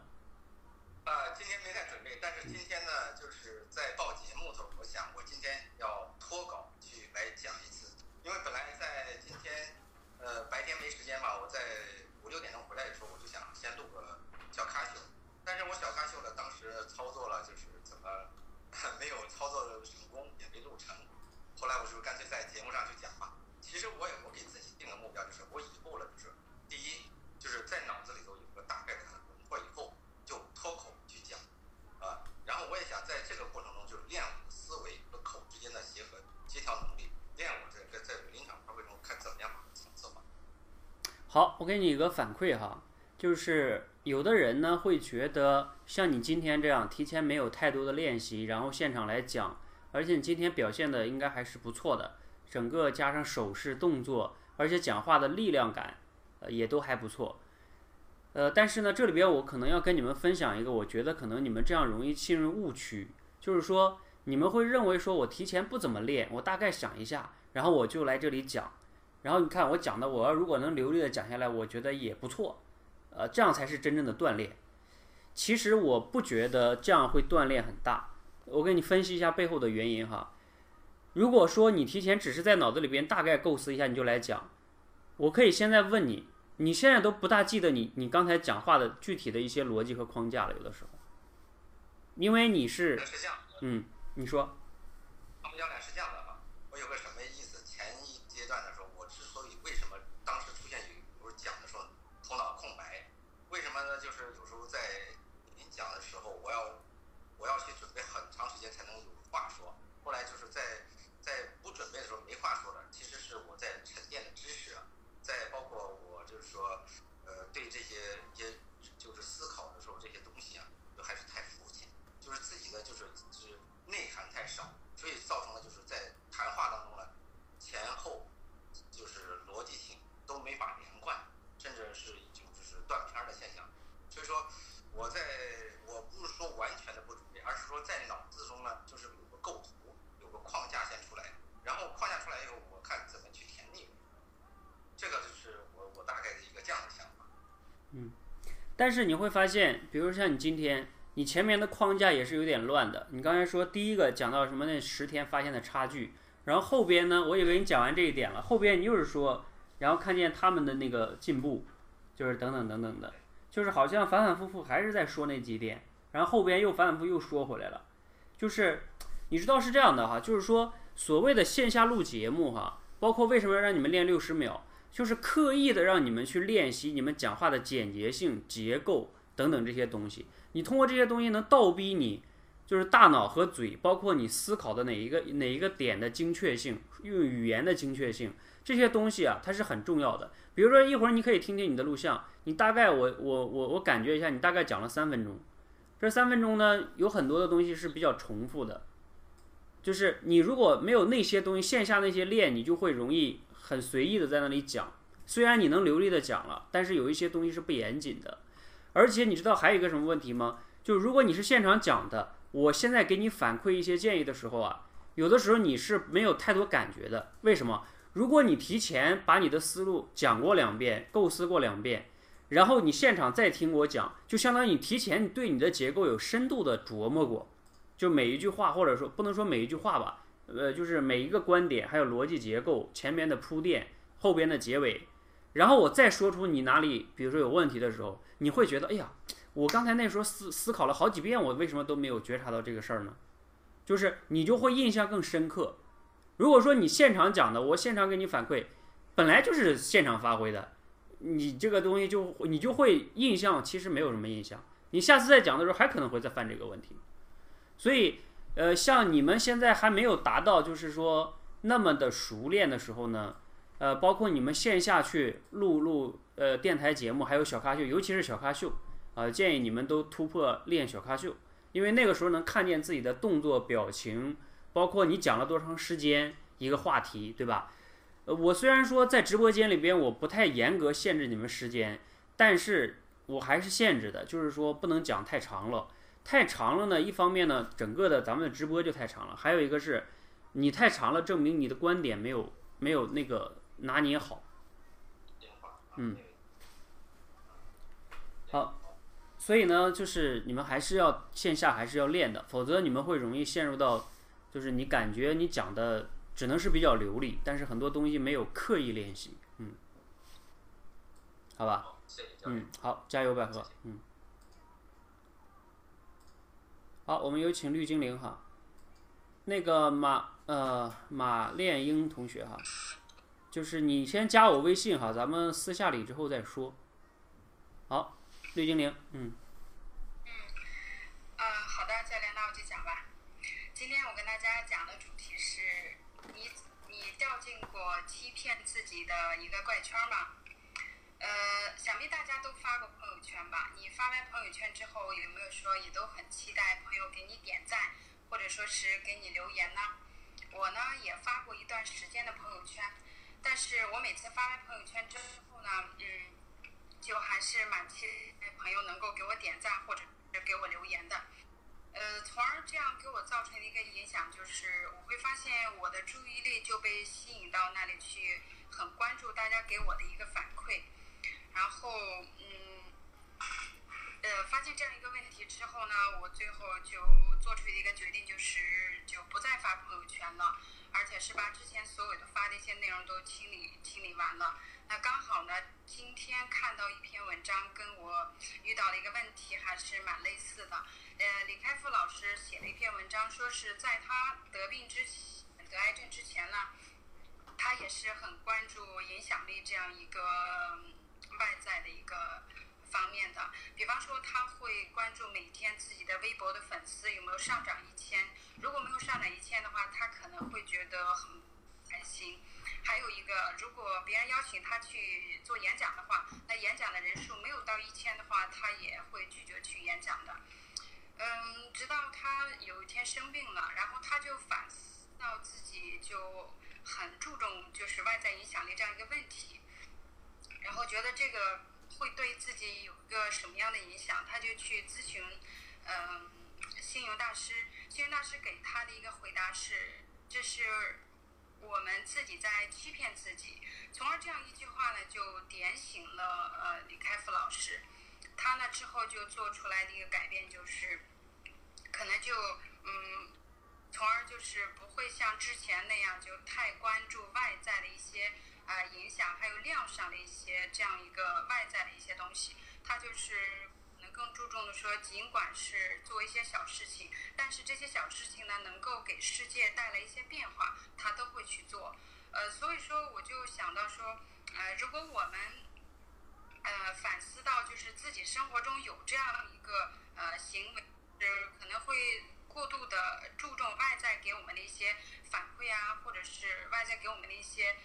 给你一个反馈哈，就是有的人呢会觉得像你今天这样提前没有太多的练习，然后现场来讲，而且你今天表现的应该还是不错的，整个加上手势动作，而且讲话的力量感，呃也都还不错。呃，但是呢，这里边我可能要跟你们分享一个，我觉得可能你们这样容易陷入误区，就是说你们会认为说我提前不怎么练，我大概想一下，然后我就来这里讲，然后你看我讲的，我要如果能流利的讲下来，我觉得也不错，呃，这样才是真正的锻炼。其实我不觉得这样会锻炼很大，我给你分析一下背后的原因哈。如果说你提前只是在脑子里边大概构思一下你就来讲，我可以现在问你，你现在都不大记得你你刚才讲话的具体的一些逻辑和框架了，有的时候，因为你是嗯，你说。他们教练是这样的啊，我有个什么意思？前一阶段的时候，我之所以为什么当时出现有有时候讲的时候头脑空白，为什么呢？就是有时候在您讲的时候，我要我要去准备很长时间才能有话说。后来就是在在不准备的时候没话说的，其实是我在沉淀的知识啊，在包括我就是说呃对这些一些就是思考的时候这些东西啊，就还是太肤浅，就是自己的就是就是内涵太少。所以造成了就是在谈话当中呢，前后就是逻辑性都没法连贯，甚至是已经就是断片的现象。所以说，我在我不是说完全的不准备，而是说在脑子中呢，就是有个构图，有个框架先出来，然后框架出来以后，我看怎么去填内容。这个就是我我大概的一个这样的想法。但是你会发现，比如像你今天，你前面的框架也是有点乱的。你刚才说第一个讲到什么那十天发现的差距，然后后边呢，我以为你讲完这一点了，后边你又是说，然后看见他们的那个进步，就是等等等等的，就是好像反反复复还是在说那几点，然后后边又反反复复又说回来了，就是你知道是这样的哈，就是说所谓的线下录节目哈，包括为什么要让你们练六十秒。就是刻意的让你们去练习你们讲话的简洁性、结构等等这些东西。你通过这些东西能倒逼你，就是大脑和嘴，包括你思考的哪一个哪一个点的精确性，用语言的精确性，这些东西啊，它是很重要的。比如说一会儿你可以听听你的录像，你大概我我我我感觉一下，你大概讲了三分钟，这三分钟呢有很多的东西是比较重复的，就是你如果没有那些东西，线下那些练，你就会容易。很随意的在那里讲，虽然你能流利的讲了，但是有一些东西是不严谨的。而且你知道还有一个什么问题吗？就如果你是现场讲的，我现在给你反馈一些建议的时候啊，有的时候你是没有太多感觉的。为什么？如果你提前把你的思路讲过两遍，构思过两遍，然后你现场再听我讲，就相当于你提前对你的结构有深度的琢磨过，就每一句话，或者说不能说每一句话吧。呃，就是每一个观点，还有逻辑结构，前面的铺垫，后边的结尾，然后我再说出你哪里，比如说有问题的时候，你会觉得，哎呀，我刚才那时候思思考了好几遍，我为什么都没有觉察到这个事儿呢？就是你就会印象更深刻。如果说你现场讲的，我现场给你反馈，本来就是现场发挥的，你这个东西就你就会印象其实没有什么印象，你下次再讲的时候还可能会再犯这个问题，所以。呃，像你们现在还没有达到，就是说那么的熟练的时候呢，呃，包括你们线下去录录呃电台节目，还有小咖秀，尤其是小咖秀，啊，建议你们都突破练小咖秀，因为那个时候能看见自己的动作、表情，包括你讲了多长时间一个话题，对吧？呃，我虽然说在直播间里边我不太严格限制你们时间，但是我还是限制的，就是说不能讲太长了。太长了呢，一方面呢，整个的咱们的直播就太长了；还有一个是，你太长了，证明你的观点没有没有那个拿捏好。嗯。好，所以呢，就是你们还是要线下还是要练的，否则你们会容易陷入到，就是你感觉你讲的只能是比较流利，但是很多东西没有刻意练习。嗯。好吧。嗯，好，加油，百合。嗯。好，我们有请绿精灵哈。那个马呃马恋英同学哈，就是你先加我微信哈，咱们私下里之后再说。好，绿精灵，嗯。嗯，呃，好的，教练，那我就讲吧。今天我跟大家讲的主题是你你掉进过欺骗自己的一个怪圈吗？呃，想必大家都发过朋友圈吧？你发完朋友圈之后，有没有说也都很期待朋友给你点赞，或者说是给你留言呢？我呢也发过一段时间的朋友圈，但是我每次发完朋友圈之后呢，嗯，就还是蛮期待朋友能够给我点赞或者是给我留言的。呃，从而这样给我造成的一个影响就是，我会发现我的注意力就被吸引到那里去，很关注大家给我的一个反馈。然后，嗯，呃，发现这样一个问题之后呢，我最后就做出一个决定，就是就不再发朋友圈了，而且是把之前所有的发的一些内容都清理清理完了。那刚好呢，今天看到一篇文章，跟我遇到了一个问题还是蛮类似的。呃，李开复老师写了一篇文章，说是在他得病之前，得癌症之前呢，他也是很关注影响力这样一个。外在的一个方面的，比方说他会关注每天自己的微博的粉丝有没有上涨一千，如果没有上涨一千的话，他可能会觉得很开心。还有一个，如果别人邀请他去做演讲的话，那演讲的人数没有到一千的话，他也会拒绝去演讲的。嗯，直到他有一天生病了，然后他就反思到自己就很注重就是外在影响力这样一个问题。然后觉得这个会对自己有一个什么样的影响，他就去咨询，嗯，星游大师。星游大师给他的一个回答是：这是我们自己在欺骗自己。从而这样一句话呢，就点醒了呃李开复老师。他呢之后就做出来的一个改变就是，可能就嗯，从而就是不会像之前那样就太关注外在的一些。啊，影响还有量上的一些这样一个外在的一些东西，他就是能更注重的说，尽管是做一些小事情，但是这些小事情呢，能够给世界带来一些变化，他都会去做。呃，所以说我就想到说，呃，如果我们呃反思到就是自己生活中有这样一个呃行为，是可能会过度的注重外在给我们的一些反馈啊，或者是外在给我们的一些。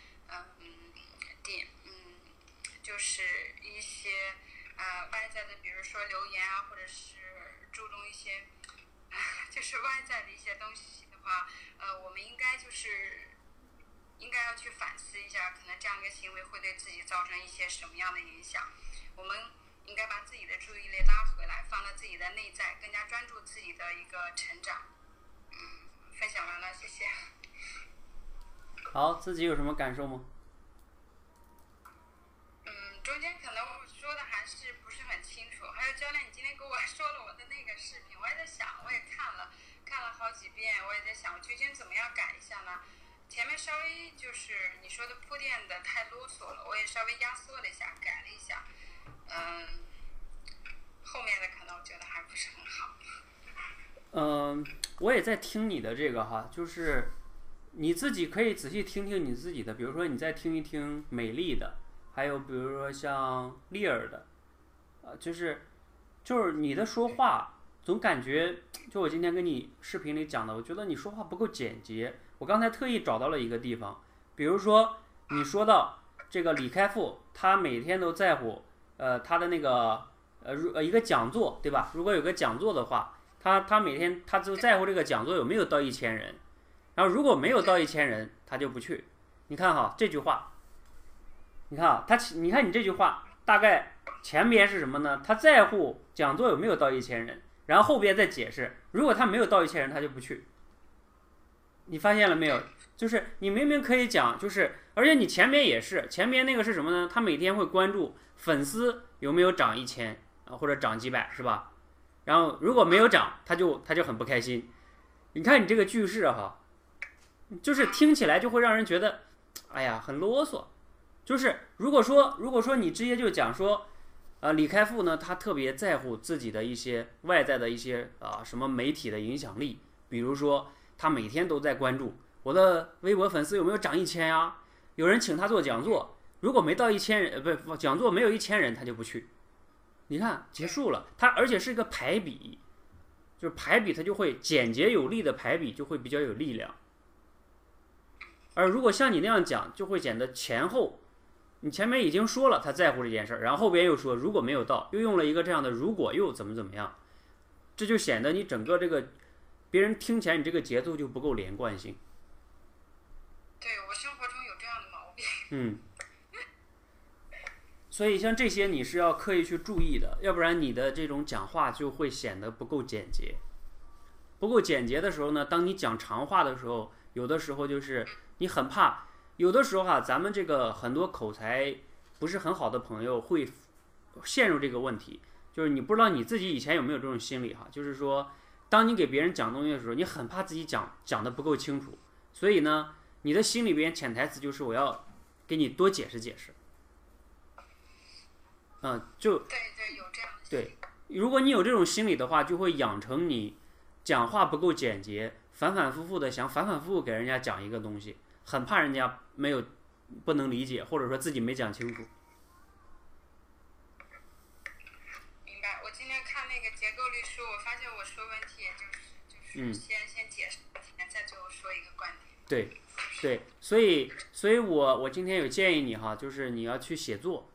嗯，点嗯，就是一些呃外在的，比如说留言啊，或者是注重一些，[LAUGHS] 就是外在的一些东西的话，呃，我们应该就是应该要去反思一下，可能这样一个行为会对自己造成一些什么样的影响。我们应该把自己的注意力拉回来，放到自己的内在，更加专注自己的一个成长。嗯，分享完了，谢谢。好，自己有什么感受吗？嗯，中间可能我说的还是不是很清楚。还有教练，你今天给我说了我的那个视频，我也在想，我也看了，看了好几遍，我也在想，我究竟怎么样改一下呢？前面稍微就是你说的铺垫的太啰嗦了，我也稍微压缩了一下，改了一下。嗯，后面的可能我觉得还不是很好。嗯，我也在听你的这个哈，就是。你自己可以仔细听听你自己的，比如说你再听一听美丽的，还有比如说像丽儿的，呃，就是就是你的说话总感觉，就我今天跟你视频里讲的，我觉得你说话不够简洁。我刚才特意找到了一个地方，比如说你说到这个李开复，他每天都在乎，呃，他的那个呃，如呃一个讲座，对吧？如果有个讲座的话，他他每天他就在乎这个讲座有没有到一千人。然后如果没有到一千人，他就不去。你看哈这句话，你看啊，他你看你这句话，大概前边是什么呢？他在乎讲座有没有到一千人，然后后边再解释，如果他没有到一千人，他就不去。你发现了没有？就是你明明可以讲，就是而且你前边也是，前边那个是什么呢？他每天会关注粉丝有没有涨一千啊，或者涨几百，是吧？然后如果没有涨，他就他就很不开心。你看你这个句式哈，就是听起来就会让人觉得，哎呀，很啰嗦。就是如果说如果说你直接就讲说，呃，李开复呢，他特别在乎自己的一些外在的一些啊什么媒体的影响力，比如说他每天都在关注我的微博粉丝有没有涨一千呀，有人请他做讲座，如果没到一千人，呃，不，讲座没有一千人，他就不去。你看结束了，他而且是一个排比，就是排比他就会简洁有力的排比就会比较有力量。而如果像你那样讲，就会显得前后，你前面已经说了他在乎这件事儿，然后后边又说如果没有到，又用了一个这样的如果又怎么怎么样，这就显得你整个这个别人听起来你这个节奏就不够连贯性。对我生活中有这样的毛病。[LAUGHS] 嗯。所以像这些你是要刻意去注意的，要不然你的这种讲话就会显得不够简洁。不够简洁的时候呢，当你讲长话的时候，有的时候就是你很怕，有的时候哈，咱们这个很多口才不是很好的朋友会陷入这个问题，就是你不知道你自己以前有没有这种心理哈，就是说，当你给别人讲东西的时候，你很怕自己讲讲的不够清楚，所以呢，你的心里边潜台词就是我要给你多解释解释。嗯，就对对，有这样。对，如果你有这种心理的话，就会养成你讲话不够简洁，反反复复的想反反复复给人家讲一个东西，很怕人家没有不能理解，或者说自己没讲清楚。明白。我今天看那个结构律书，我发现我说问题，也就是就是先、先解释问题，再最后说一个观点。对，对，所以，所以我我今天有建议你哈，就是你要去写作。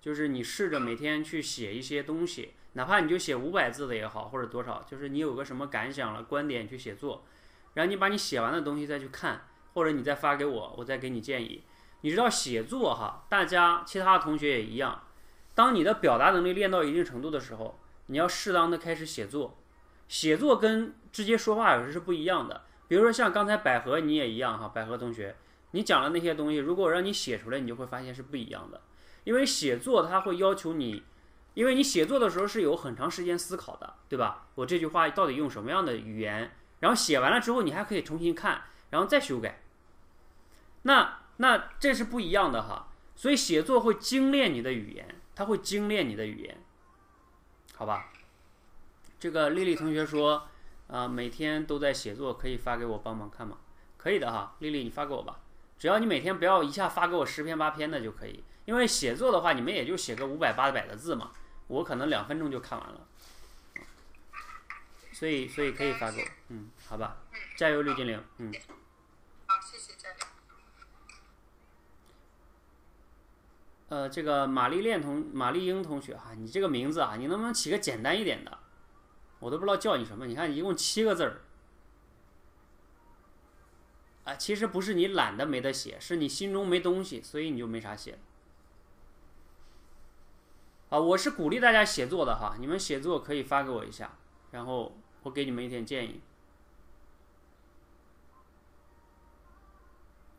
就是你试着每天去写一些东西，哪怕你就写五百字的也好，或者多少，就是你有个什么感想了、观点去写作，然后你把你写完的东西再去看，或者你再发给我，我再给你建议。你知道写作哈，大家其他同学也一样，当你的表达能力练到一定程度的时候，你要适当的开始写作。写作跟直接说话有时是不一样的。比如说像刚才百合你也一样哈，百合同学，你讲的那些东西，如果我让你写出来，你就会发现是不一样的。因为写作它会要求你，因为你写作的时候是有很长时间思考的，对吧？我这句话到底用什么样的语言？然后写完了之后，你还可以重新看，然后再修改。那那这是不一样的哈。所以写作会精炼你的语言，它会精炼你的语言，好吧？这个丽丽同学说，啊，每天都在写作，可以发给我帮忙看吗？可以的哈，丽丽你发给我吧，只要你每天不要一下发给我十篇八篇的就可以。因为写作的话，你们也就写个五百八百的字嘛，我可能两分钟就看完了，所以所以可以发给我，嗯，好吧，加油，绿精灵，嗯。好，谢谢嘉玲。呃，这个玛丽莲同玛丽英同学哈，你这个名字啊，你能不能起个简单一点的？我都不知道叫你什么，你看一共七个字儿。啊，其实不是你懒得没得写，是你心中没东西，所以你就没啥写。啊，我是鼓励大家写作的哈，你们写作可以发给我一下，然后我给你们一点建议。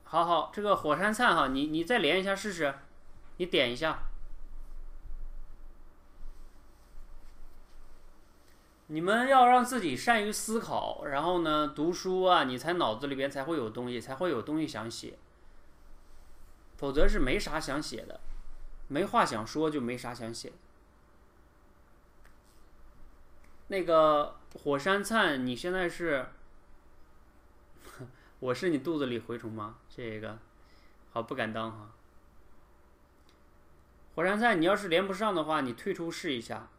好好，这个火山灿哈，你你再连一下试试，你点一下。你们要让自己善于思考，然后呢，读书啊，你才脑子里边才会有东西，才会有东西想写，否则是没啥想写的。没话想说，就没啥想写。那个火山灿，你现在是？[LAUGHS] 我是你肚子里蛔虫吗？这个，好不敢当哈。火山灿，你要是连不上的话，你退出试一下。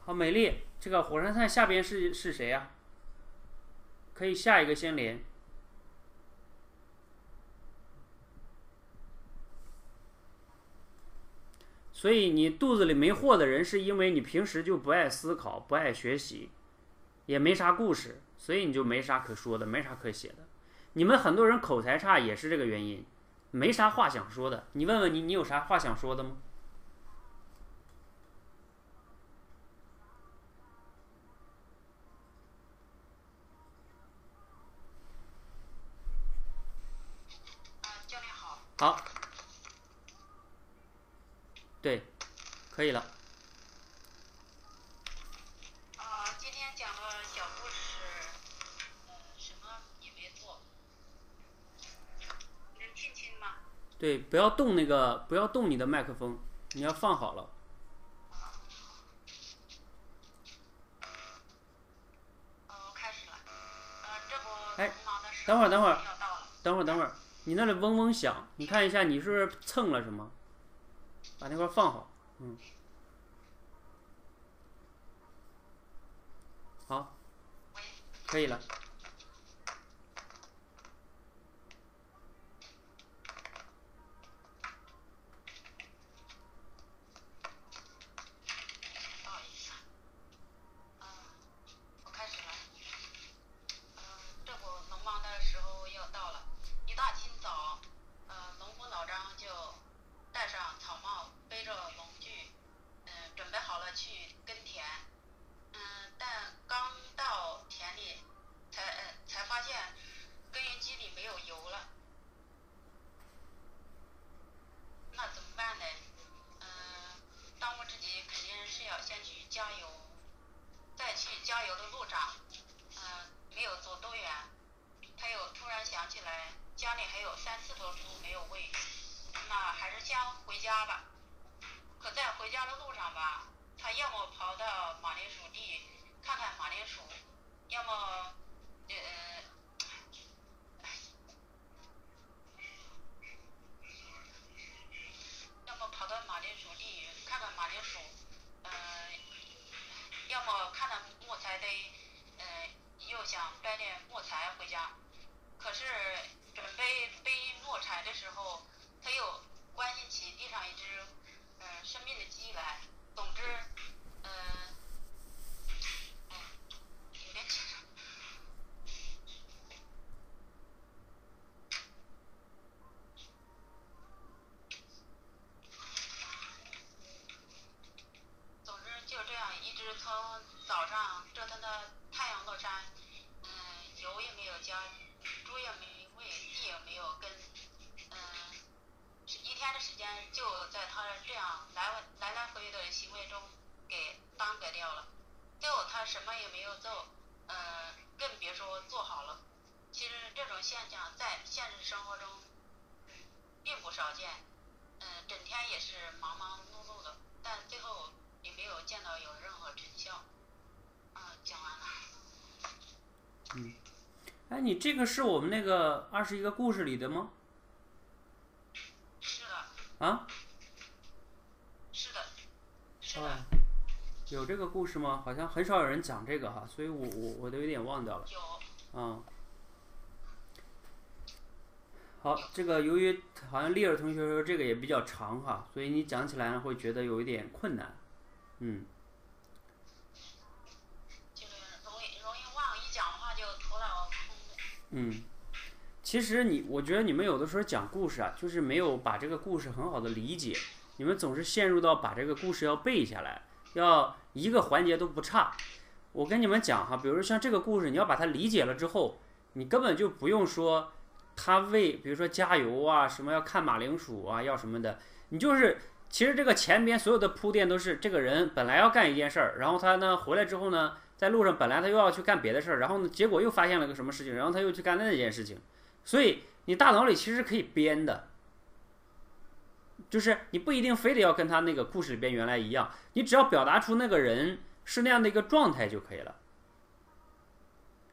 好，美丽，这个火山灿下边是是谁呀？可以下一个先连。所以你肚子里没货的人，是因为你平时就不爱思考、不爱学习，也没啥故事，所以你就没啥可说的，没啥可写的。你们很多人口才差也是这个原因，没啥话想说的。你问问你你有啥话想说的吗？好。对可以了。对，不要动那个，不要动你的麦克风，你要放好了。呃，我开始了。呃，这不哎等会儿等会儿。等会儿，等会儿，你那里嗡嗡响，你看一下你是不是蹭了什么？把那块放好，嗯。好，可以了。这个是我们那个二十一个故事里的吗？是的，啊？是的，是哦的，，有这个故事吗？好像很少有人讲这个哈，所以我我我都有点忘掉了。有。啊、好，这个由于好像丽尔同学说这个也比较长哈，所以你讲起来会觉得有一点困难。嗯，就是容易容易忘，一讲话就头脑空的。嗯，其实你，我觉得你们有的时候讲故事啊，就是没有把这个故事很好的理解，你们总是陷入到把这个故事要背下来，要一个环节都不差。我跟你们讲哈，比如说像这个故事，你要把它理解了之后，你根本就不用说他为，比如说加油啊，什么要看马铃薯啊，要什么的，你就是其实这个前边所有的铺垫都是这个人本来要干一件事儿，然后他呢回来之后呢，在路上本来他又要去干别的事儿，然后呢结果又发现了个什么事情，然后他又去干那件事情，所以你大脑里其实可以编的，就是你不一定非得要跟他那个故事里边原来一样，你只要表达出那个人是那样的一个状态就可以了。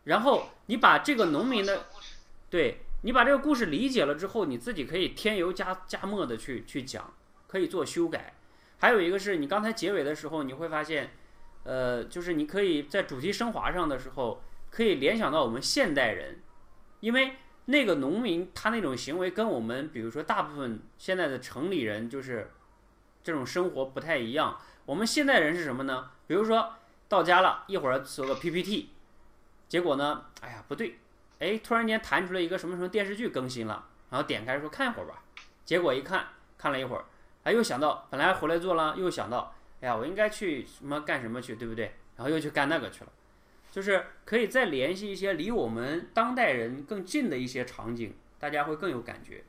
然后你把这个农民的对你把这个故事理解了之后，你自己可以添油加加墨的去去讲，可以做修改。还有一个是你刚才结尾的时候，你会发现，呃，就是你可以在主题升华上的时候，可以联想到我们现代人，因为那个农民他那种行为跟我们，比如说大部分现在的城里人就是这种生活不太一样。我们现代人是什么呢？比如说到家了，一会儿做个 PPT，结果呢，哎呀不对，哎，突然间弹出来一个什么什么电视剧更新了，然后点开说看一会儿吧，结果一看，看了一会儿，哎，又想到本来回来做了，又想到，哎呀，我应该去什么干什么去，对不对？然后又去干那个去了，就是可以再联系一些离我们当代人更近的一些场景，大家会更有感觉。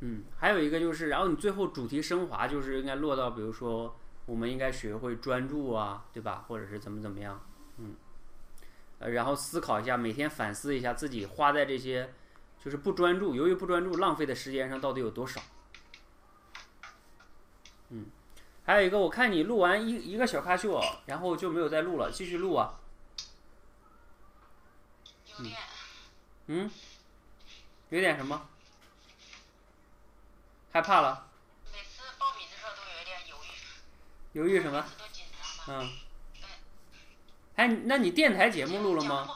嗯，还有一个就是，然后你最后主题升华，就是应该落到，比如说，我们应该学会专注啊，对吧？或者是怎么怎么样，嗯，呃，然后思考一下，每天反思一下自己花在这些，就是不专注，由于不专注浪费的时间上到底有多少。嗯，还有一个，我看你录完一一个小咖秀，然后就没有再录了，继续录啊。有点嗯，有点什么？害怕了？每次报名的时候都有点犹豫，犹豫什么。嗯。哎，那你电台节目录了吗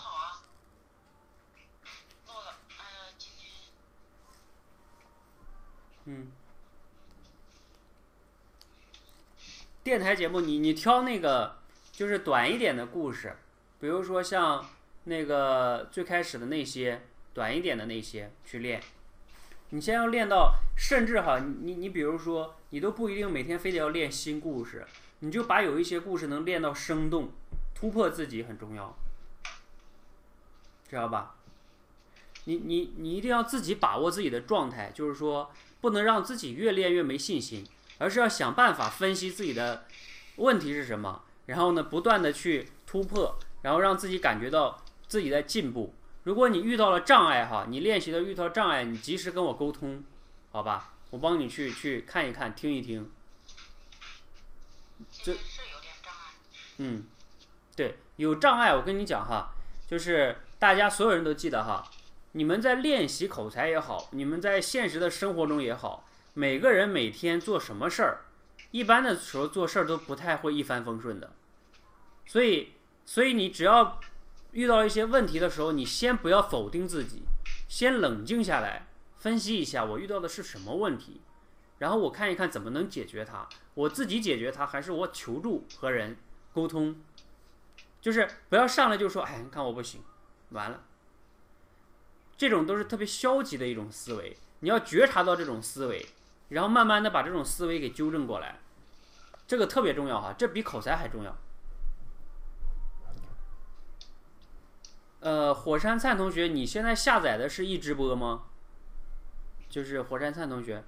嗯。电台节目，你你挑那个就是短一点的故事，比如说像那个最开始的那些短一点的那些去练。你先要练到，甚至哈，你你比如说，你都不一定每天非得要练新故事，你就把有一些故事能练到生动，突破自己很重要，知道吧？你你你一定要自己把握自己的状态，就是说不能让自己越练越没信心，而是要想办法分析自己的问题是什么，然后呢不断的去突破，然后让自己感觉到自己在进步。如果你遇到了障碍哈，你练习的遇到障碍，你及时跟我沟通，好吧？我帮你去去看一看，听一听。今天是有点障碍。嗯，对，有障碍，我跟你讲哈，就是大家所有人都记得哈，你们在练习口才也好，你们在现实的生活中也好，每个人每天做什么事儿，一般的时候做事儿都不太会一帆风顺的，所以，所以你只要遇到一些问题的时候，你先不要否定自己，先冷静下来，分析一下我遇到的是什么问题，然后我看一看怎么能解决它，我自己解决它，还是我求助和人沟通，就是不要上来就说，哎，你看我不行，完了，这种都是特别消极的一种思维，你要觉察到这种思维，然后慢慢的把这种思维给纠正过来，这个特别重要哈，这比口才还重要。呃，火山灿同学，你现在下载的是易直播吗？就是火山灿同学，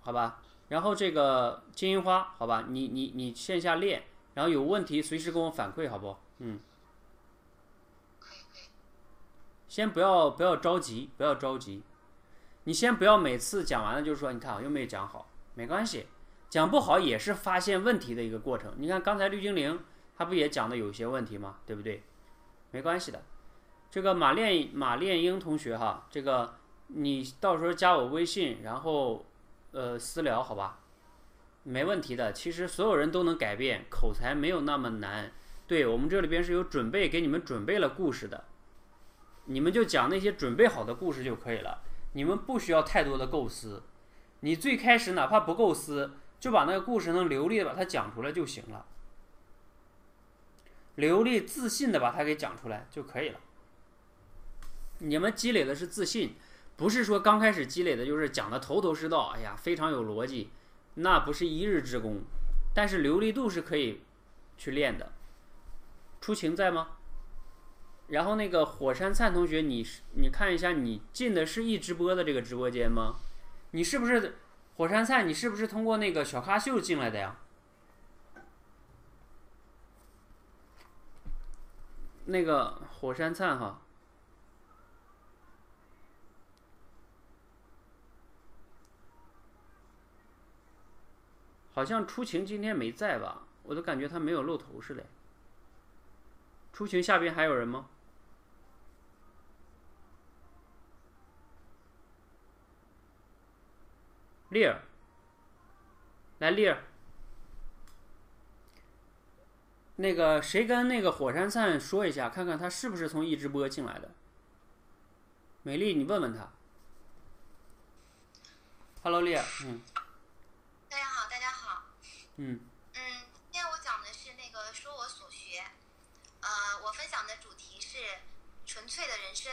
好吧。然后这个金银花，好吧，你你你线下练，然后有问题随时跟我反馈，好不？嗯。先不要不要着急，不要着急，你先不要每次讲完了就说，你看我又没有讲好，没关系，讲不好也是发现问题的一个过程。你看刚才绿精灵。他不也讲的有些问题吗？对不对？没关系的。这个马练马练英同学哈，这个你到时候加我微信，然后呃私聊好吧？没问题的。其实所有人都能改变，口才没有那么难。对我们这里边是有准备给你们准备了故事的，你们就讲那些准备好的故事就可以了。你们不需要太多的构思，你最开始哪怕不构思，就把那个故事能流利的把它讲出来就行了。流利自信的把它给讲出来就可以了。你们积累的是自信，不是说刚开始积累的就是讲的头头是道，哎呀非常有逻辑，那不是一日之功。但是流利度是可以去练的。出勤在吗？然后那个火山灿同学，你你看一下，你进的是易直播的这个直播间吗？你是不是火山灿？你是不是通过那个小咖秀进来的呀？那个火山灿哈，好像出晴今天没在吧？我都感觉他没有露头似的。出晴下边还有人吗？丽儿，来丽儿。那个谁跟那个火山灿说一下，看看他是不是从一直播进来的。美丽，你问问他。Hello，丽儿，嗯。大家好，大家好。嗯。嗯，今天我讲的是那个说我所学，呃，我分享的主题是纯粹的人生。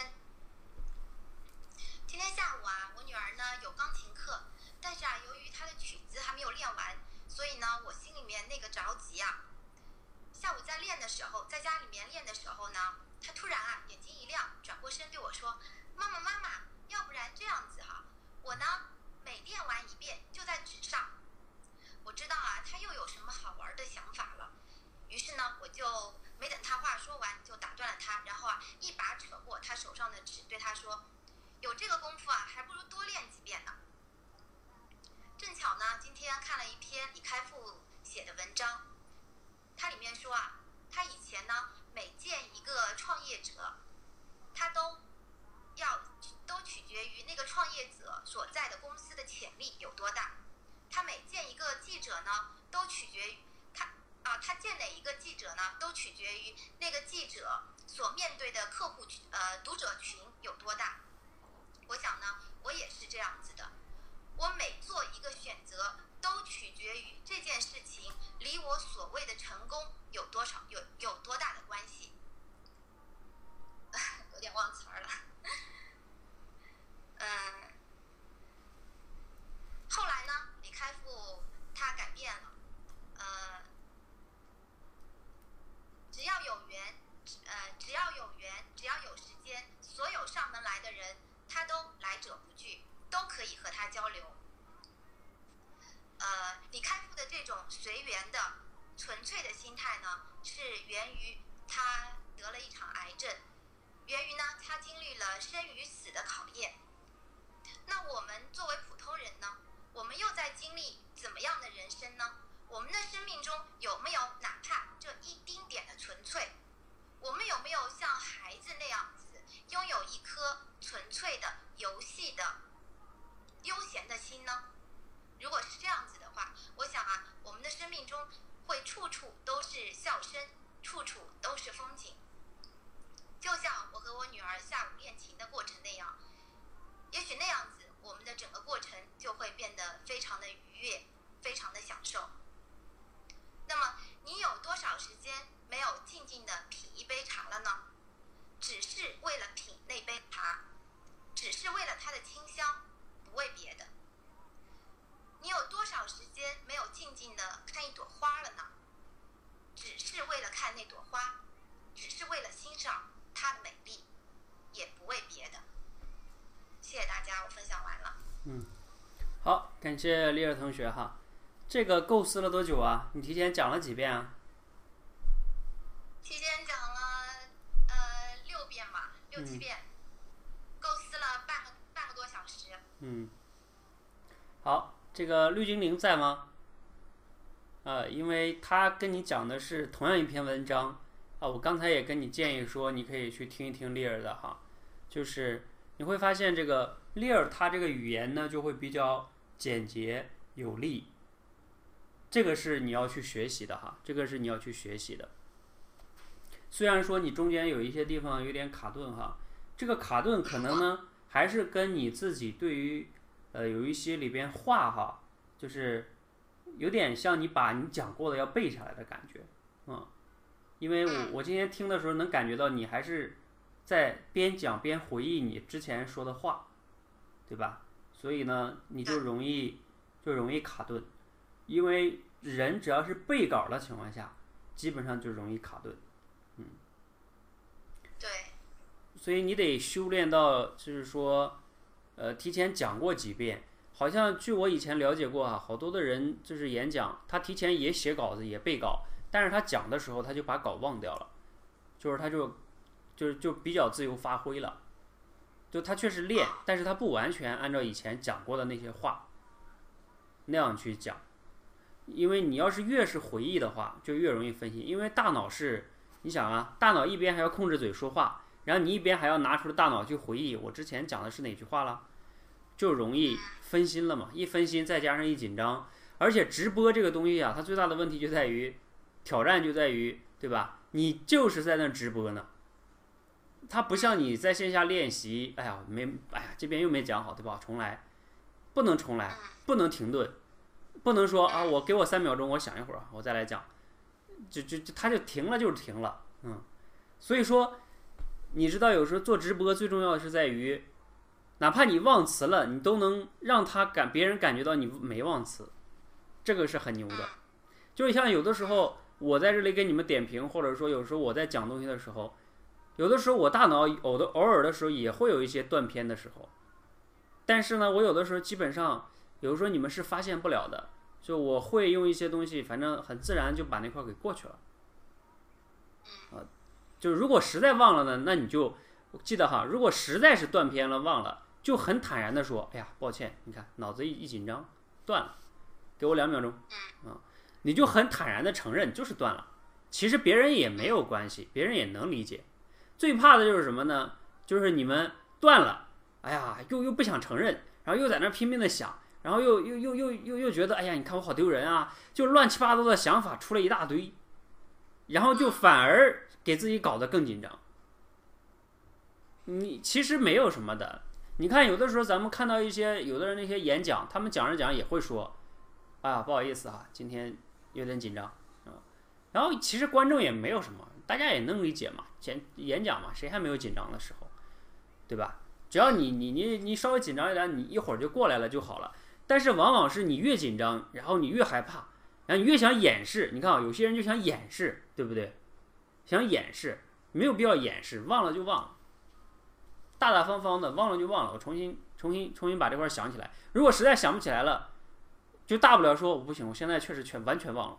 今天下午啊，我女儿呢有钢琴课，但是啊，由于他的曲子还没有练完，所以呢，我心里面那个着急啊。下午在练的时候，在家里面练的时候呢，他突然啊眼睛一亮，转过身对我说：“妈妈，妈妈，要不然这样子哈，我呢每练完一遍就在纸上，我知道啊他又有什么好玩的想法了，于是呢我就没等他话说完就打断了他，然后啊一把扯过他手上的纸，对他说：“有这个功夫啊，还不如多练几遍呢。”正巧呢，今天看了一篇李开复写的文章，它里面说啊，他以前呢每见一个创业者，他都要都取决于那个创业者所在的公司的潜力有多大。他每见一个记者呢，都取决于他啊，他见哪一个记者呢，都取决于那个记者所面对的客户群呃读者群有多大。我想呢，我也是这样子的。我每做一个选择，都取决于这件事情离我所谓的成功有多少有有多大的关系。[LAUGHS] 有点忘词儿了。嗯，后来呢，李开复他改变了，呃，只要有缘，呃，只要有缘，只要有时间，所有上门来的人，他都来者不拒。都可以和他交流。呃，李开复的这种随缘的、纯粹的心态呢，是源于他得了一场癌症，源于呢他经历了生与死的考验。那我们作为普通人呢，我们又在经历怎么样的人生呢？我们的生命中有没有哪怕这一丁点的纯粹？我们有没有像孩子那样子，拥有一颗纯粹的游戏的？悠闲的心呢？如果是这样子的话，我想啊，我们的生命中会处处都是笑声，处处都是风景。就像我和我女儿下午练琴的过程那样，也许那样子，我们的整个过程就会变得非常的愉悦，非常的享受。那么，你有多少时间没有静静的品一杯茶了呢？只是为了品那杯茶，只是为了它的清香。不为别的，你有多少时间没有静静的看一朵花了呢？只是为了看那朵花，只是为了欣赏它的美丽，也不为别的。谢谢大家，我分享完了。嗯，好，感谢丽儿同学哈。这个构思了多久啊？你提前讲了几遍啊？提前讲了呃六遍吧，六七遍。嗯，嗯好，这个绿精灵在吗？啊，因为他跟你讲的是同样一篇文章啊，我刚才也跟你建议说，你可以去听一听利尔的哈，就是你会发现这个利尔他这个语言呢就会比较简洁有力，这个是你要去学习的哈，这个是你要去学习的。虽然说你中间有一些地方有点卡顿哈，这个卡顿可能呢。还是跟你自己对于，呃，有一些里边话哈，就是有点像你把你讲过的要背下来的感觉，嗯，因为我我今天听的时候能感觉到你还是在边讲边回忆你之前说的话，对吧？所以呢，你就容易就容易卡顿，因为人只要是背稿的情况下，基本上就容易卡顿，嗯，对。所以你得修炼到，就是说，呃，提前讲过几遍。好像据我以前了解过啊，好多的人就是演讲，他提前也写稿子，也背稿，但是他讲的时候他就把稿忘掉了，就是他就，就是就比较自由发挥了。就他确实练，但是他不完全按照以前讲过的那些话那样去讲，因为你要是越是回忆的话，就越容易分心，因为大脑是，你想啊，大脑一边还要控制嘴说话。然后你一边还要拿出大脑去回忆我之前讲的是哪句话了，就容易分心了嘛。一分心，再加上一紧张，而且直播这个东西啊，它最大的问题就在于，挑战就在于，对吧？你就是在那直播呢，它不像你在线下练习。哎呀，没，哎呀，这边又没讲好，对吧？重来，不能重来，不能停顿，不能说啊，我给我三秒钟，我想一会儿，我再来讲，就就就它就停了，就是停了，嗯，所以说。你知道，有时候做直播最重要的是在于，哪怕你忘词了，你都能让他感别人感觉到你没忘词，这个是很牛的。就像有的时候我在这里给你们点评，或者说有时候我在讲东西的时候，有的时候我大脑偶的偶尔的时候也会有一些断片的时候，但是呢，我有的时候基本上，有时候你们是发现不了的，就我会用一些东西，反正很自然就把那块给过去了。啊，就如果实在忘了呢，那你就记得哈，如果实在是断片了忘了，就很坦然的说，哎呀，抱歉，你看脑子一一紧张断了，给我两秒钟，啊，你就很坦然的承认就是断了。其实别人也没有关系，别人也能理解。最怕的就是什么呢？就是你们断了，哎呀，又又不想承认，然后又在那拼命的想，然后又又又又又又觉得，哎呀，你看我好丢人啊，就乱七八糟的想法出了一大堆，然后就反而给自己搞得更紧张。你其实没有什么的，你看有的时候咱们看到一些有的人那些演讲，他们讲着讲也会说，啊，不好意思啊，今天有点紧张啊。然后其实观众也没有什么，大家也能理解嘛，演演讲嘛，谁还没有紧张的时候，对吧？只要你你你你稍微紧张一点，你一会儿就过来了就好了。但是往往是你越紧张，然后你越害怕，然后你越想掩饰。你看啊，有些人就想掩饰，对不对？想掩饰，没有必要掩饰，忘了就忘了，大大方方的忘了就忘了。我重新重新重新把这块儿想起来。如果实在想不起来了，就大不了说我不行，我现在确实全完全忘了。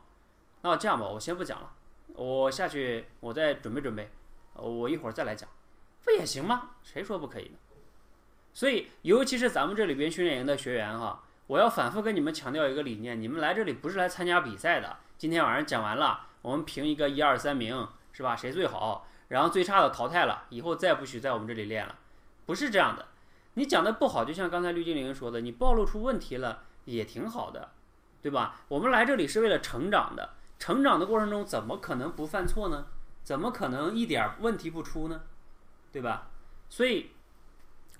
那这样吧，我先不讲了，我下去我再准备准备，我一会儿再来讲，不也行吗？谁说不可以呢？所以，尤其是咱们这里边训练营的学员哈，我要反复跟你们强调一个理念：你们来这里不是来参加比赛的。今天晚上讲完了，我们评一个一二三名，是吧？谁最好？然后最差的淘汰了，以后再不许在我们这里练了。不是这样的，你讲的不好，就像刚才绿精灵说的，你暴露出问题了也挺好的，对吧？我们来这里是为了成长的。成长的过程中，怎么可能不犯错呢？怎么可能一点问题不出呢？对吧？所以，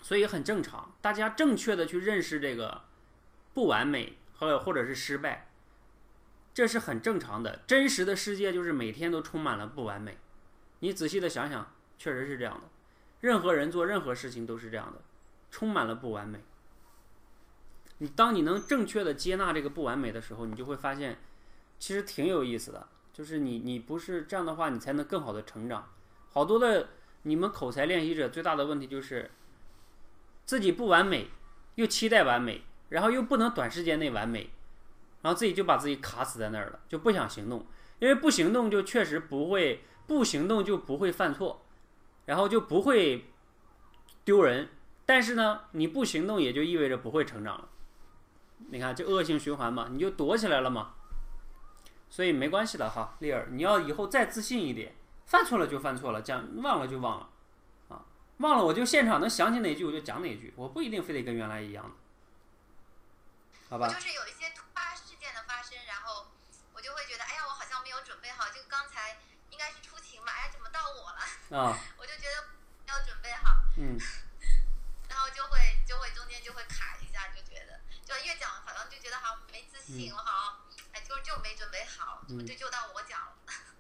所以很正常，大家正确的去认识这个不完美或或者是失败，这是很正常的。真实的世界就是每天都充满了不完美。你仔细的想想，确实是这样的。任何人做任何事情都是这样的，充满了不完美。你当你能正确的接纳这个不完美的时候，你就会发现。其实挺有意思的，就是你你不是这样的话，你才能更好的成长。好多的你们口才练习者最大的问题就是自己不完美，又期待完美，然后又不能短时间内完美，然后自己就把自己卡死在那儿了，就不想行动。因为不行动就确实不会，不行动就不会犯错，然后就不会丢人。但是呢，你不行动也就意味着不会成长了。你看这恶性循环嘛，你就躲起来了嘛。所以没关系的哈，丽儿，你要以后再自信一点，犯错了就犯错了，讲忘了就忘了，啊，忘了我就现场能想起哪句我就讲哪句，我不一定非得跟原来一样的，好吧？就是有一些突发事件的发生，然后我就会觉得，哎呀，我好像没有准备好，就刚才应该是出勤吧，哎，怎么到我了？啊，[LAUGHS] 我就觉得没有准备好，嗯，[LAUGHS] 然后就会就会中间就会卡一下，就觉得就越讲好像就觉得好像没自信，我好像。就就没准备好，就就到我讲了。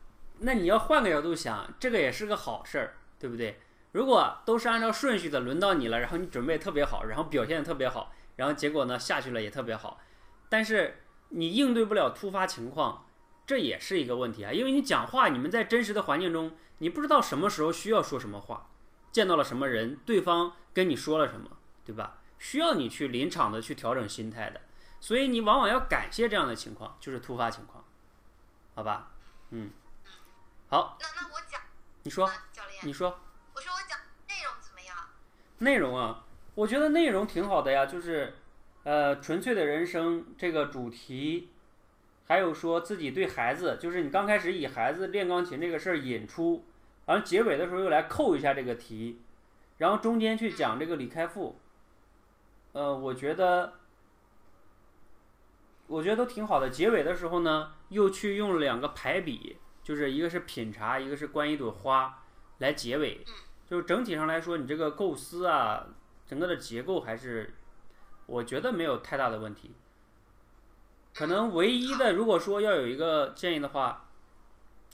[LAUGHS] 那你要换个角度想，这个也是个好事儿，对不对？如果都是按照顺序的，轮到你了，然后你准备特别好，然后表现的特别好，然后结果呢下去了也特别好，但是你应对不了突发情况，这也是一个问题啊。因为你讲话，你们在真实的环境中，你不知道什么时候需要说什么话，见到了什么人，对方跟你说了什么，对吧？需要你去临场的去调整心态的。所以你往往要感谢这样的情况，就是突发情况，好吧？嗯，好。那那我讲，你说，教练，你说。我说我讲内容怎么样？内容啊，我觉得内容挺好的呀，就是，呃，纯粹的人生这个主题，还有说自己对孩子，就是你刚开始以孩子练钢琴这个事儿引出，然后结尾的时候又来扣一下这个题，然后中间去讲这个李开复，呃，我觉得。我觉得都挺好的。结尾的时候呢，又去用两个排比，就是一个是品茶，一个是观一朵花，来结尾。就是整体上来说，你这个构思啊，整个的结构还是，我觉得没有太大的问题。可能唯一的，如果说要有一个建议的话，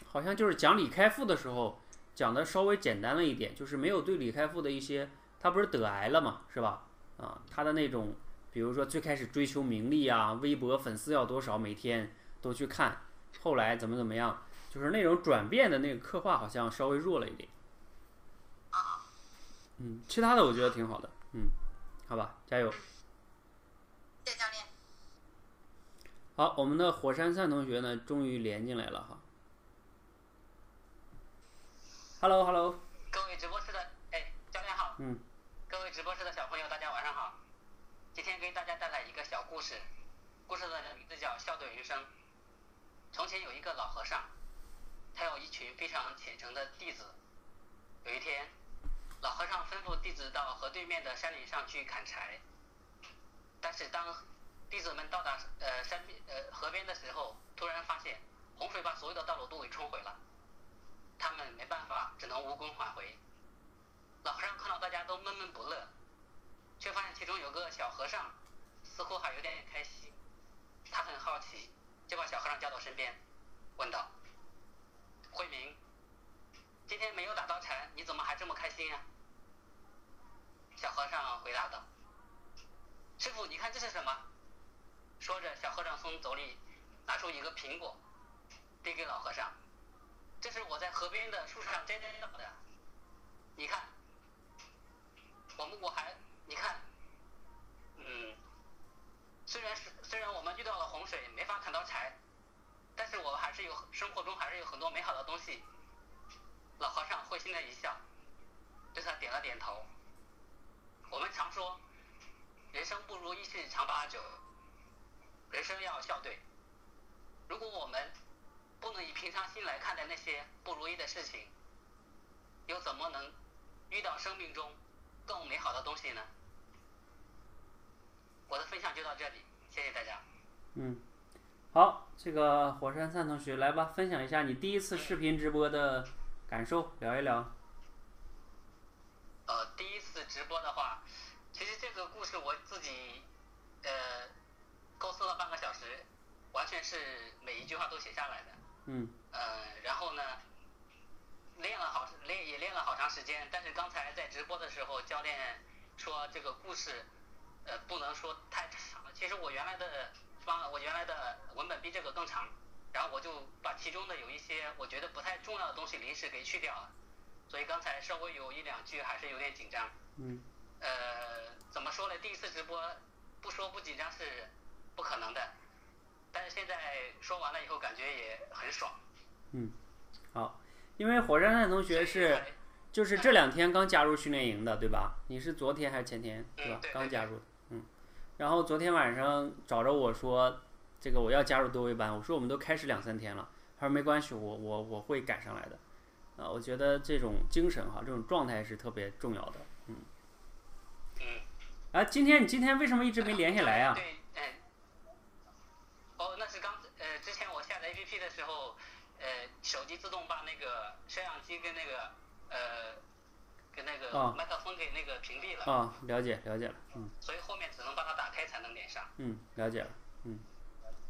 好像就是讲李开复的时候，讲的稍微简单了一点，就是没有对李开复的一些，他不是得癌了嘛，是吧？啊，他的那种。比如说最开始追求名利啊，微博粉丝要多少，每天都去看，后来怎么怎么样，就是那种转变的那个刻画好像稍微弱了一点。嗯，其他的我觉得挺好的。嗯，好吧，加油。好，我们的火山散同学呢，终于连进来了哈。Hello，Hello，各位直播室的，哎，教练好。嗯。各位直播室的小朋友，大家晚上好。今天给大家带来一个小故事，故事的名字叫《笑对人生》。从前有一个老和尚，他有一群非常虔诚的弟子。有一天，老和尚吩咐弟子到河对面的山林上去砍柴。但是当弟子们到达呃山边呃河边的时候，突然发现洪水把所有的道路都给冲毁了，他们没办法，只能无功返回。老和尚看到大家都闷闷不乐，却发现其中有个小和尚似乎还有点开心。他很好奇，就把小和尚叫到身边，问道：“慧明，今天没有打到蝉，你怎么还这么开心啊？”小和尚回答道：“师傅，你看这是什么？”说着，小和尚从兜里拿出一个苹果，递给老和尚：“这是我在河边的树上摘到的，你看。”我们我还你看，嗯，虽然是虽然我们遇到了洪水，没法砍到柴，但是我还是有生活中还是有很多美好的东西。老和尚会心的一笑，对他点了点头。我们常说，人生不如意事常八九，人生要笑对。如果我们不能以平常心来看待那些不如意的事情，又怎么能遇到生命中？更美好的东西呢？我的分享就到这里，谢谢大家。嗯，好，这个火山散同学来吧，分享一下你第一次视频直播的感受，聊一聊。呃，第一次直播的话，其实这个故事我自己呃构思了半个小时，完全是每一句话都写下来的。嗯。呃，然后呢？练了好练也练了好长时间，但是刚才在直播的时候，教练说这个故事，呃，不能说太长。其实我原来的方，我原来的文本比这个更长，然后我就把其中的有一些我觉得不太重要的东西临时给去掉了，所以刚才稍微有一两句还是有点紧张。嗯。呃，怎么说呢？第一次直播不说不紧张是不可能的，但是现在说完了以后感觉也很爽。嗯，好。因为火山山同学是，就是这两天刚加入训练营的，对吧？你是昨天还是前天，对吧？刚加入，嗯。然后昨天晚上找着我说，这个我要加入多维班。我说我们都开始两三天了，他说没关系，我我我会赶上来的。啊，我觉得这种精神哈，这种状态是特别重要的，嗯。嗯。啊，今天你今天为什么一直没连下来啊？对，嗯。哦，那是刚呃，之前我的时候。呃，手机自动把那个摄像机跟那个呃，跟那个麦克风给那个屏蔽了。啊，了解了解了，嗯。所以后面只能把它打开才能连上。嗯，了解了，嗯。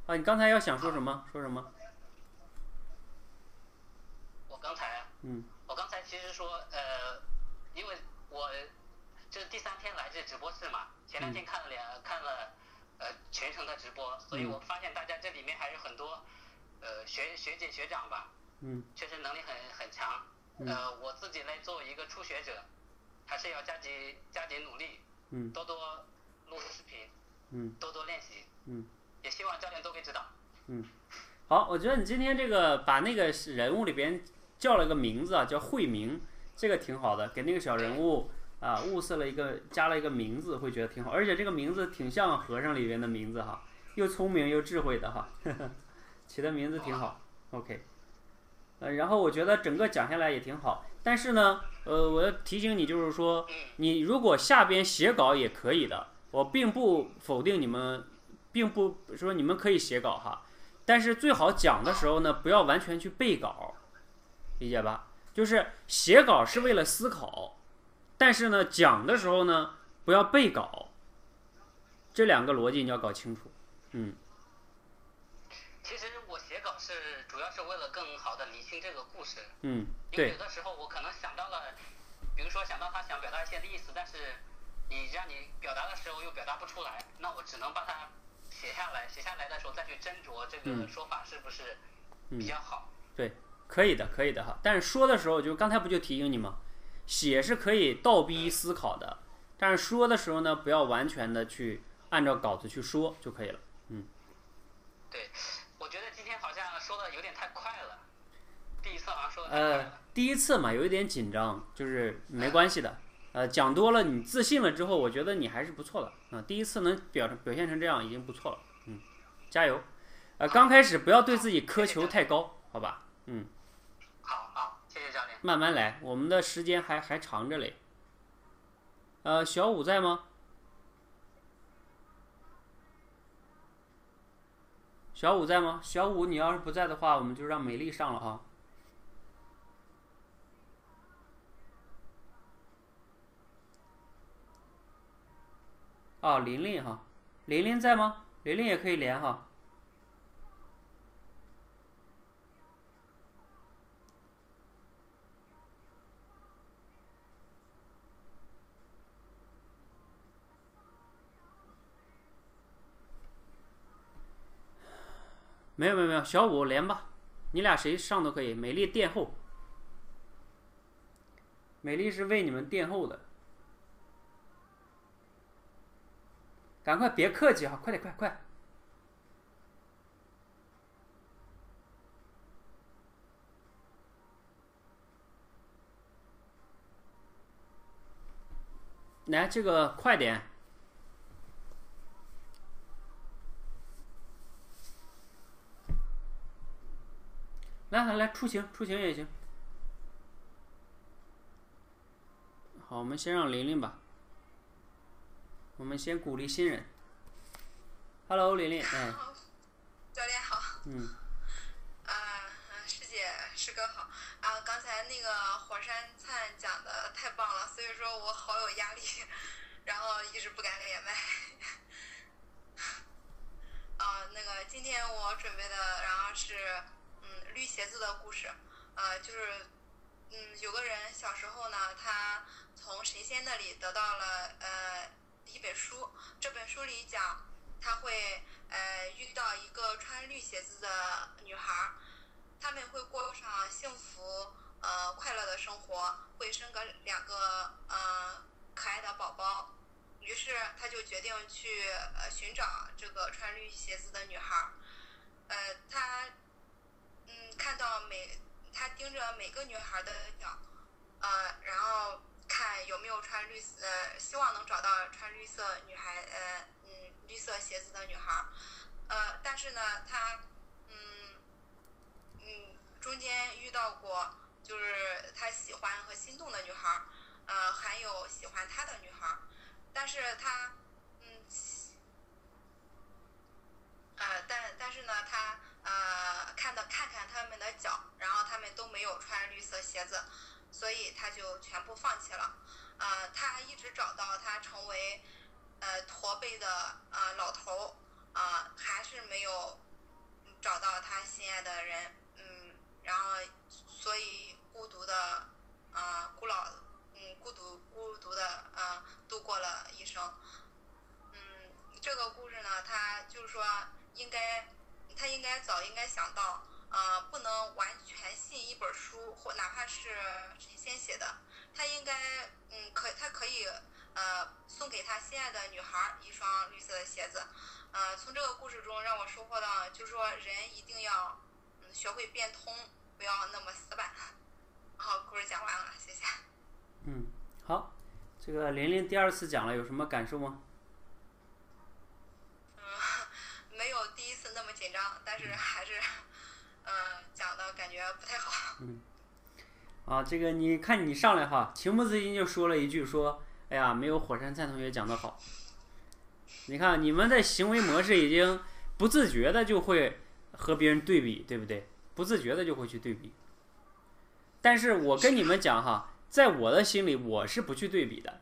啊，你刚才要想说什么？说什么？我刚才啊。嗯。我刚才其实说呃，因为我这是第三天来这直播室嘛，前两天看了两看了呃全程的直播，所以我发现大家这里面还有很多。呃，学学姐学长吧，嗯，确实能力很很强。呃，我自己呢作为一个初学者，还是要加紧加紧努力，嗯，多多录视频，嗯，多多练习，嗯，也希望教练多给指导。嗯，好，我觉得你今天这个把那个人物里边叫了个名字啊，叫慧明，这个挺好的，给那个小人物啊物色了一个加了一个名字，会觉得挺好，而且这个名字挺像和尚里边的名字哈，又聪明又智慧的哈。[LAUGHS] 起的名字挺好，OK，呃，然后我觉得整个讲下来也挺好，但是呢，呃，我要提醒你，就是说，你如果下边写稿也可以的，我并不否定你们，并不说你们可以写稿哈，但是最好讲的时候呢，不要完全去背稿，理解吧？就是写稿是为了思考，但是呢，讲的时候呢，不要背稿，这两个逻辑你要搞清楚，嗯。其实我写稿是主要是为了更好的理清这个故事。嗯，因为有的时候我可能想到了，比如说想到他想表达一些的意思，但是你让你表达的时候又表达不出来，那我只能把它写下来，写下来的时候再去斟酌这个说法是不是比较好。对，可以的，可以的哈。但是说的时候，就刚才不就提醒你吗？写是可以倒逼思考的，但是说的时候呢，不要完全的去按照稿子去说就可以了。嗯对，说的有点太快了，第一次好像说的呃。，第一次嘛，有一点紧张，就是没关系的。呃，讲多了，你自信了之后，我觉得你还是不错的。啊、第一次能表表现成这样已经不错了。嗯，加油。呃，刚开始不要对自己苛求太高，好吧？嗯，好好，谢谢教练。慢慢来，我们的时间还还长着嘞。呃，小五在吗？小五在吗？小五，你要是不在的话，我们就让美丽上了哈。啊，琳琳哈，琳琳在吗？琳琳也可以连哈。没有没有没有，小五连吧，你俩谁上都可以。美丽殿后，美丽是为你们殿后的，赶快别客气哈，快点快快。来，这个快点。来来来，出行出行也行。好，我们先让琳琳吧。我们先鼓励新人。Hello，琳琳，哎，教练好，嗯，啊、呃，师姐师哥好啊！刚才那个火山灿讲的太棒了，所以说我好有压力，然后一直不敢连麦。[LAUGHS] 啊，那个今天我准备的，然后是嗯绿鞋子的故事，呃，就是嗯有个人小时候呢，他从神仙那里得到了呃一本书，这本书里讲他会呃遇到一个穿绿鞋子的女孩儿，他们会过上幸福呃快乐的生活，会生个两个呃可爱的宝宝。于是他就决定去呃寻找这个穿绿鞋子的女孩儿，呃，他看到每他盯着每个女孩的脚，呃，然后看有没有穿绿色，呃，希望能找到穿绿色女孩，呃，嗯，绿色鞋子的女孩，呃，但是呢，他嗯嗯中间遇到过就是他喜欢和心动的女孩，呃，还有喜欢他的女孩。但是他，嗯，呃，但但是呢，他呃看到看看他们的脚，然后他们都没有穿绿色鞋子，所以他就全部放弃了。呃，他一直找到他成为呃驼背的呃老头，啊、还是没有找到他心爱的人，嗯，然后所以孤独的，啊，孤老。嗯，孤独孤独的呃度过了一生。嗯，这个故事呢，他就是说应该，他应该早应该想到，呃，不能完全信一本书或哪怕是神仙写的，他应该嗯可他可以呃送给他心爱的女孩一双绿色的鞋子。呃，从这个故事中让我收获到，就是说人一定要学会变通，不要那么死板。好，故事讲完了，谢谢。嗯，好，这个琳琳第二次讲了，有什么感受吗？嗯，没有第一次那么紧张，但是还是，嗯、讲的感觉不太好。嗯啊，这个你看你上来哈，情不自禁就说了一句说，哎呀，没有火山灿同学讲的好。你看你们的行为模式已经不自觉的就会和别人对比，对不对？不自觉的就会去对比。但是我跟你们讲哈，在我的心里我是不去对比的，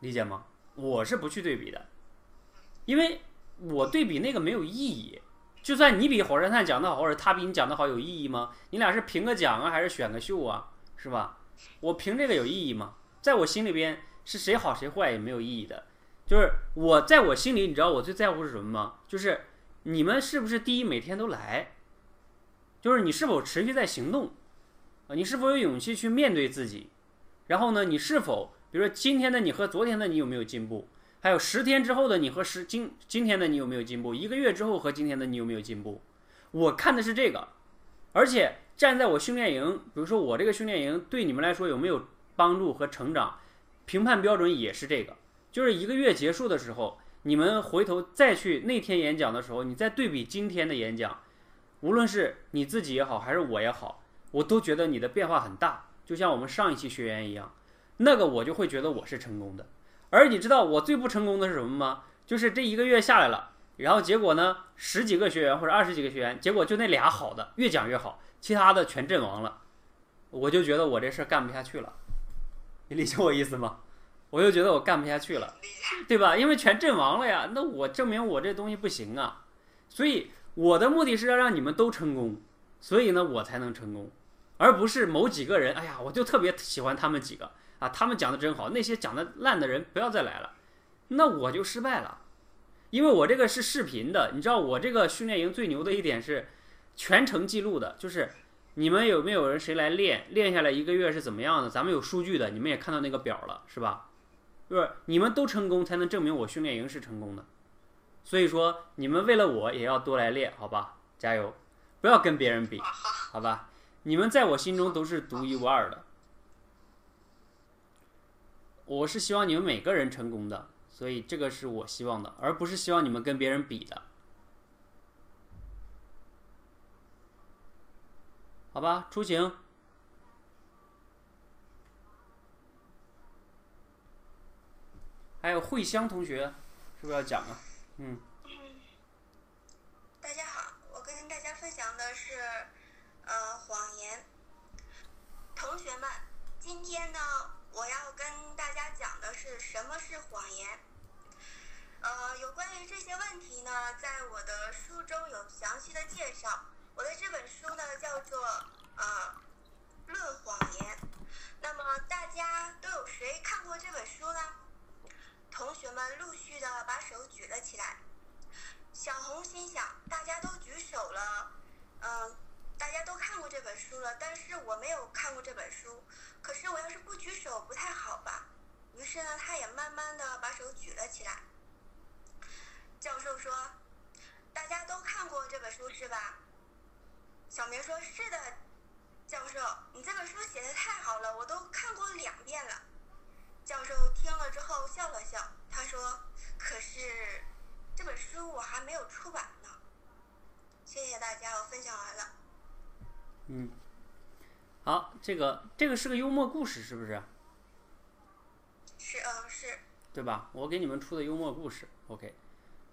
理解吗？我是不去对比的，因为我对比那个没有意义。就算你比火山探讲的好，或者他比你讲的好，有意义吗？你俩是评个奖啊，还是选个秀啊？是吧？我评这个有意义吗？在我心里边是谁好谁坏也没有意义的。就是我在我心里，你知道我最在乎是什么吗？就是你们是不是第一每天都来？就是你是否持续在行动？啊，你是否有勇气去面对自己？然后呢，你是否比如说今天的你和昨天的你有没有进步？还有十天之后的你和十今今天的你有没有进步？一个月之后和今天的你有没有进步？我看的是这个，而且站在我训练营，比如说我这个训练营对你们来说有没有帮助和成长？评判标准也是这个，就是一个月结束的时候，你们回头再去那天演讲的时候，你再对比今天的演讲，无论是你自己也好，还是我也好，我都觉得你的变化很大，就像我们上一期学员一样，那个我就会觉得我是成功的。而你知道我最不成功的是什么吗？就是这一个月下来了，然后结果呢，十几个学员或者二十几个学员，结果就那俩好的，越讲越好，其他的全阵亡了，我就觉得我这事儿干不下去了。你理解我意思吗？我就觉得我干不下去了，对吧？因为全阵亡了呀，那我证明我这东西不行啊。所以我的目的是要让你们都成功，所以呢，我才能成功，而不是某几个人。哎呀，我就特别喜欢他们几个啊，他们讲的真好，那些讲的烂的人不要再来了，那我就失败了。因为我这个是视频的，你知道我这个训练营最牛的一点是全程记录的，就是。你们有没有人谁来练？练下来一个月是怎么样的？咱们有数据的，你们也看到那个表了，是吧？就是你们都成功，才能证明我训练营是成功的。所以说，你们为了我也要多来练，好吧？加油，不要跟别人比，好吧？你们在我心中都是独一无二的。我是希望你们每个人成功的，所以这个是我希望的，而不是希望你们跟别人比的。好吧，出行。还有慧香同学，是不是要讲啊？嗯。大家好，我跟大家分享的是，呃，谎言。同学们，今天呢，我要跟大家讲的是什么是谎言。呃，有关于这些问题呢，在我的书中有详细的介绍。我的这本书呢叫做呃《论谎言》，那么大家都有谁看过这本书呢？同学们陆续的把手举了起来。小红心想，大家都举手了，嗯，大家都看过这本书了，但是我没有看过这本书，可是我要是不举手不太好吧？于是呢，他也慢慢的把手举了起来。教授说：“大家都看过这本书是吧？”小明说：“是的，教授，你这本书写的太好了，我都看过两遍了。”教授听了之后笑了笑，他说：“可是这本书我还没有出版呢。”谢谢大家，我分享完了。嗯，好，这个这个是个幽默故事，是不是？是，啊，是。对吧？我给你们出的幽默故事，OK。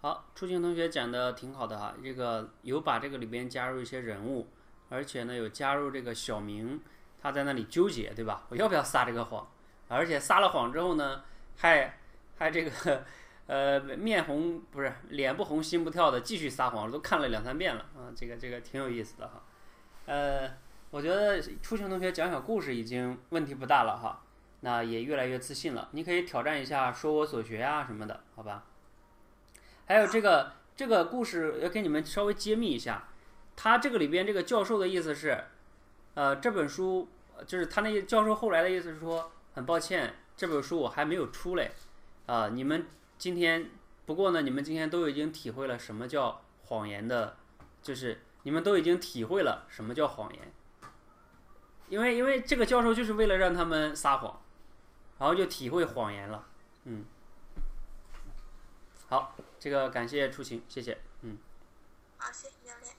好，初晴同学讲的挺好的哈，这个有把这个里边加入一些人物，而且呢有加入这个小明，他在那里纠结，对吧？我要不要撒这个谎？而且撒了谎之后呢，还还这个 [LAUGHS] 呃面红不是脸不红心不跳的继续撒谎，都看了两三遍了啊，这个这个挺有意思的哈。呃，我觉得初学同学讲小故事已经问题不大了哈，那也越来越自信了。你可以挑战一下说我所学啊什么的，好吧？还有这个这个故事要给你们稍微揭秘一下，他这个里边这个教授的意思是，呃，这本书就是他那教授后来的意思是说，很抱歉，这本书我还没有出来，啊，你们今天不过呢，你们今天都已经体会了什么叫谎言的，就是你们都已经体会了什么叫谎言，因为因为这个教授就是为了让他们撒谎，然后就体会谎言了，嗯，好。这个感谢出行，谢谢，嗯。好，谢谢教练。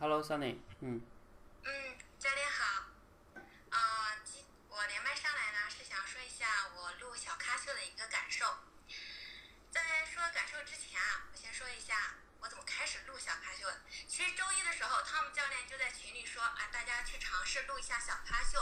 Hello。Hello Sunny，嗯。嗯，教练好。啊，今我连麦上来呢，是想说一下我录小咖秀的一个感受。在说感受之前啊，我先说一下我怎么开始录小咖秀的。其实周一的时候，汤姆教练就在群里说啊，大家去尝试录一下小咖秀。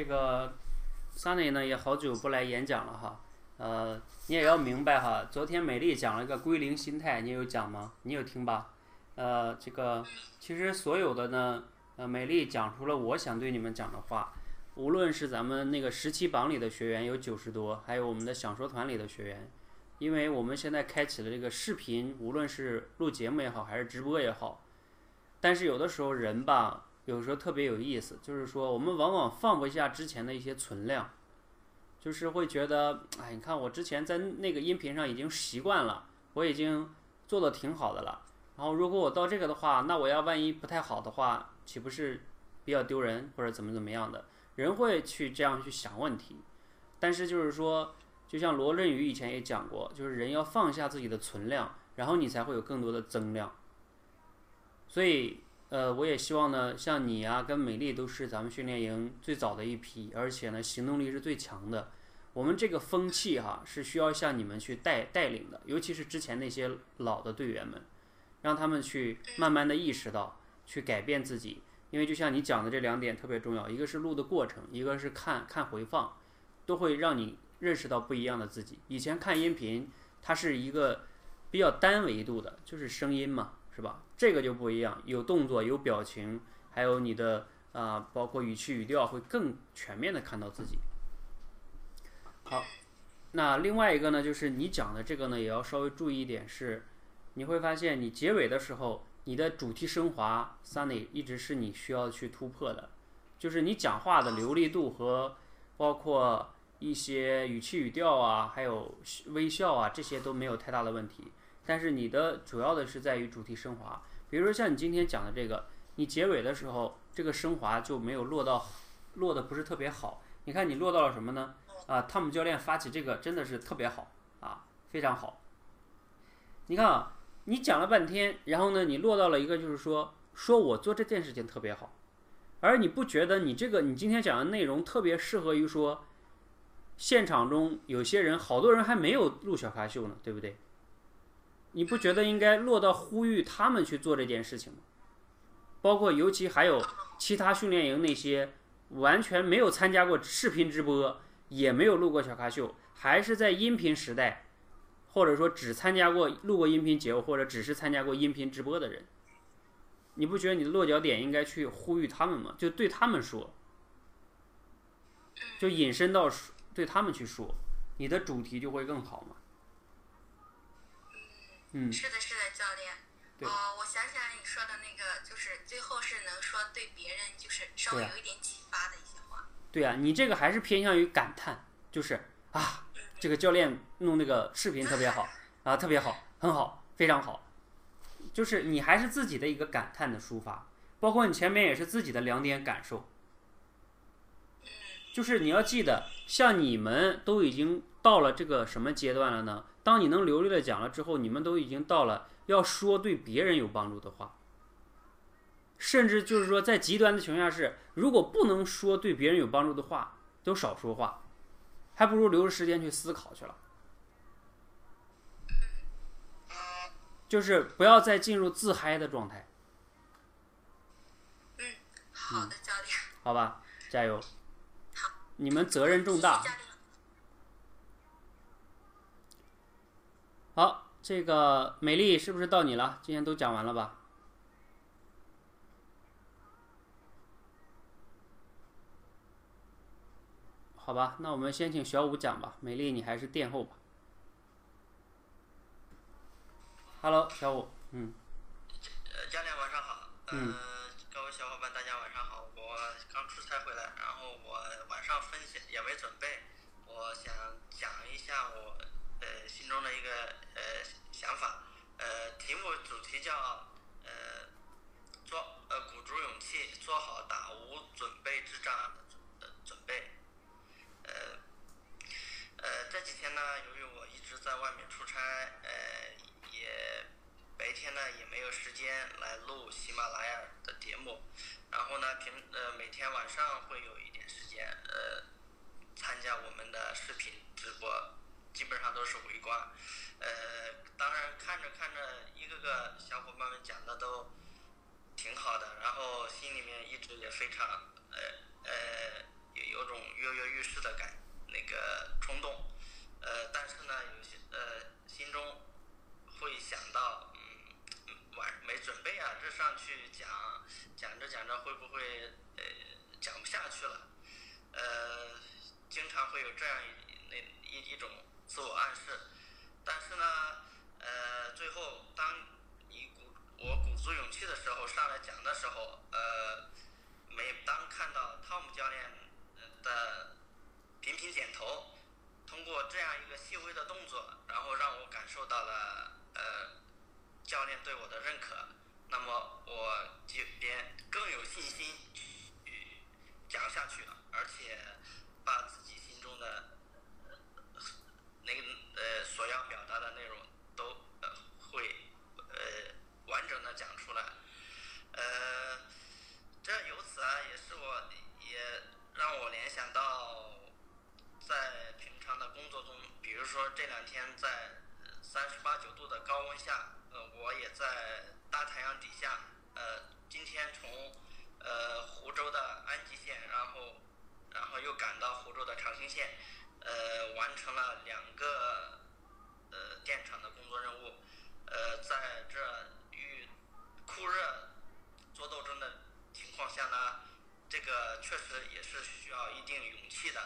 这个 Sunny 呢也好久不来演讲了哈，呃，你也要明白哈，昨天美丽讲了一个归零心态，你有讲吗？你有听吧？呃，这个其实所有的呢，呃，美丽讲出了我想对你们讲的话，无论是咱们那个十七榜里的学员有九十多，还有我们的享说团里的学员，因为我们现在开启了这个视频，无论是录节目也好，还是直播也好。但是有的时候人吧，有时候特别有意思，就是说我们往往放不下之前的一些存量，就是会觉得，哎，你看我之前在那个音频上已经习惯了，我已经做的挺好的了。然后如果我到这个的话，那我要万一不太好的话，岂不是比较丢人或者怎么怎么样的？人会去这样去想问题。但是就是说，就像罗振宇以前也讲过，就是人要放下自己的存量，然后你才会有更多的增量。所以，呃，我也希望呢，像你啊，跟美丽都是咱们训练营最早的一批，而且呢，行动力是最强的。我们这个风气哈，是需要向你们去带带领的，尤其是之前那些老的队员们，让他们去慢慢的意识到，去改变自己。因为就像你讲的这两点特别重要，一个是录的过程，一个是看看回放，都会让你认识到不一样的自己。以前看音频，它是一个比较单维度的，就是声音嘛。是吧？这个就不一样，有动作，有表情，还有你的啊、包括语气语调，会更全面的看到自己。好，那另外一个呢，就是你讲的这个呢，也要稍微注意一点是，你会发现你结尾的时候，你的主题升华，Sunny 一直是你需要去突破的，就是你讲话的流利度和包括一些语气语调啊，还有微笑啊，这些都没有太大的问题。但是你的主要的是在于主题升华，比如说像你今天讲的这个，你结尾的时候这个升华就没有落到，落的不是特别好。你看你落到了什么呢？啊，汤姆教练发起这个真的是特别好啊，非常好。你看啊，你讲了半天，然后呢，你落到了一个就是说，说我做这件事情特别好，而你不觉得你这个你今天讲的内容特别适合于说，现场中有些人好多人还没有录小咖秀呢，对不对？你不觉得应该落到呼吁他们去做这件事情吗？包括尤其还有其他训练营那些完全没有参加过视频直播，也没有录过小咖秀，还是在音频时代，或者说只参加过录过音频节目，或者只是参加过音频直播的人，你不觉得你的落脚点应该去呼吁他们吗？就对他们说，就引申到对他们去说，你的主题就会更好吗。嗯，是的，是的，教练。对哦，我想起来你说的那个，就是最后是能说对别人就是稍微有一点启发的一些话。对啊，你这个还是偏向于感叹，就是啊，这个教练弄那个视频特别好 [LAUGHS] 啊，特别好，很好，非常好，就是你还是自己的一个感叹的抒发，包括你前面也是自己的两点感受，就是你要记得，像你们都已经到了这个什么阶段了呢？当你能流利的讲了之后，你们都已经到了要说对别人有帮助的话。甚至就是说，在极端的情况下是，如果不能说对别人有帮助的话，都少说话，还不如留着时间去思考去了。就是不要再进入自嗨的状态，嗯，好的，教练。好吧？加油！好，你们责任重大谢谢。教练好，这个美丽是不是到你了？今天都讲完了吧？好吧，那我们先请小五讲吧。美丽，你还是垫后吧。Hello，小五，嗯呃，教练晚上好。嗯呃，各位小伙伴大家晚上好。我刚出差回来，然后我晚上分享也没准备，我想讲一下我呃心中的一个呃想法。呃，题目主题叫呃做呃鼓足勇气，做好打无准备之仗的准备。呃呃，这几天呢，由于我一直在外面出差，呃，也白天呢也没有时间来录喜马拉雅的节目，然后呢，平呃每天晚上会有一点时间呃参加我们的视频直播，基本上都是围观。呃，当然看着看着，一个个小伙伴们讲的都挺好的，然后心里面一直也非常呃呃有有种跃跃欲试的感那个冲动，呃，但是呢，有些呃心中会想到，嗯，晚没准备啊，这上去讲讲着讲着会不会呃讲不下去了？呃，经常会有这样一那一一种自我暗示，但是呢，呃，最后当你鼓我鼓足勇气的时候上来讲的时候，呃，每当看到汤姆教练的频频点头，通过这样一个细微的动作，然后让我感受到了呃教练对我的认可，那么我就便更有信心去讲下去了，而且把自己心中的那个呃所要表达的内容都呃会呃完整的讲出来，呃，这由此啊也是我也让我联想到在平常的工作中，比如说这两天在三十八九度的高温下，呃，我也在大太阳底下，呃，今天从呃湖州的安吉县，然后然后又赶到湖州的长兴县，呃，完成了两个呃电厂的工作任务，呃，在这与酷热做斗争的情况下呢，这个确实也是需要一定勇气的。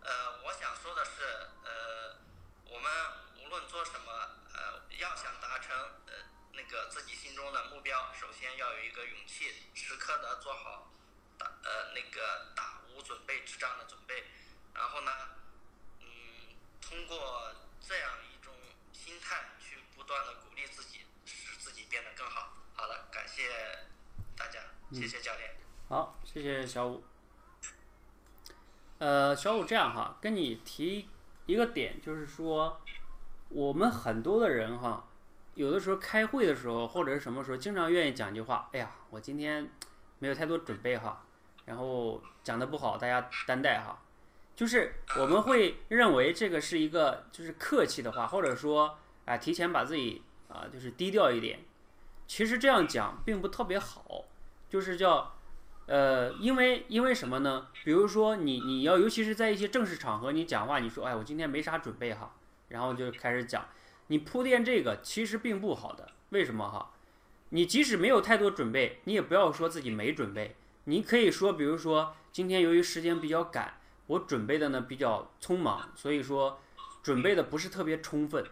呃，我想说的是，呃，我们无论做什么，呃，要想达成呃那个自己心中的目标，首先要有一个勇气，时刻的做好打呃那个打无准备之仗的准备。然后呢，通过这样一种心态去不断的鼓励自己，使自己变得更好。好了，感谢大家，谢谢教练。好，谢谢小五。呃，小五这样哈，跟你提一个点，就是说，我们很多的人哈，有的时候开会的时候或者是什么时候，经常愿意讲一句话，哎呀，我今天没有太多准备哈，然后讲的不好，大家担待哈。就是我们会认为这个是一个就是客气的话，或者说啊、提前把自己啊、就是低调一点。其实这样讲并不特别好，就是叫呃，因为因为什么呢？比如说你你要尤其是在一些正式场合，你讲话你说哎我今天没啥准备哈，然后就开始讲，你铺垫这个其实并不好的。为什么哈？你即使没有太多准备，你也不要说自己没准备，你可以说比如说今天由于时间比较赶，我准备的呢比较匆忙，所以说准备的不是特别充分。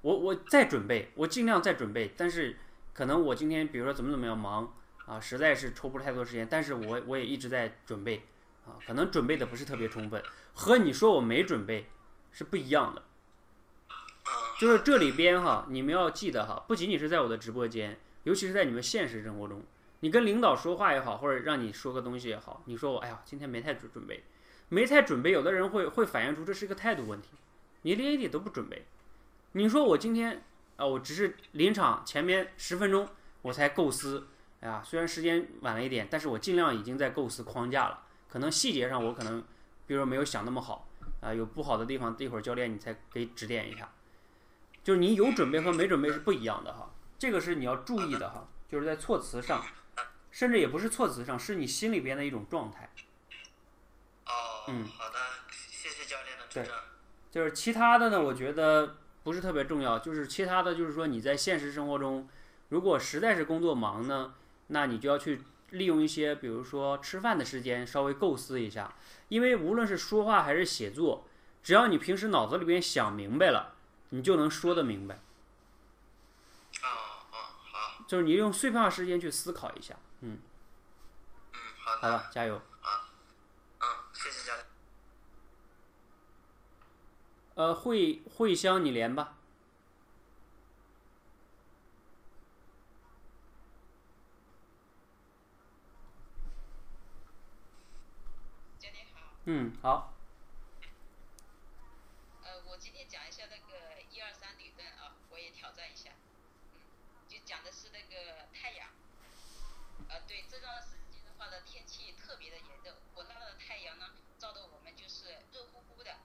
我我再准备，我尽量再准备，但是可能我今天比如说怎么怎么样忙啊，实在是抽不出太多时间，但是我我也一直在准备啊，可能准备的不是特别充分，和你说我没准备是不一样的。就是这里边哈，你们要记得哈，不仅仅是在我的直播间，尤其是在你们现实生活中，你跟领导说话也好，或者让你说个东西也好，你说我哎呀，今天没太准准备，没太准备，有的人会会反映出这是一个态度问题，你连一点都不准备。你说我今天啊、我只是临场前面十分钟我才构思，哎呀，虽然时间晚了一点，但是我尽量已经在构思框架了。可能细节上我可能，比如说没有想那么好，啊、有不好的地方，一会儿教练你才可以指点一下。就是你有准备和没准备是不一样的哈。这个是你要注意的哈，就是在措辞上，甚至也不是措辞上，是你心里边的一种状态。哦，嗯好的，谢谢教练的指对正。就是其他的呢，我觉得不是特别重要。就是其他的，就是说你在现实生活中，如果实在是工作忙呢，那你就要去利用一些，比如说吃饭的时间，稍微构思一下。因为无论是说话还是写作，只要你平时脑子里边想明白了，你就能说得明白。哦哦，好，就是你用碎片化时间去思考一下。嗯，嗯，好的，好吧，加油。谢谢教练。呃，慧慧香，你连吧。嗯，好。呃，我今天讲一下那个一二三理论啊，我也挑战一下，嗯，就讲的是那个太阳，呃，对这段时间的话呢，天气特别的炎热，我那的太阳呢，照的我们就是热乎乎的。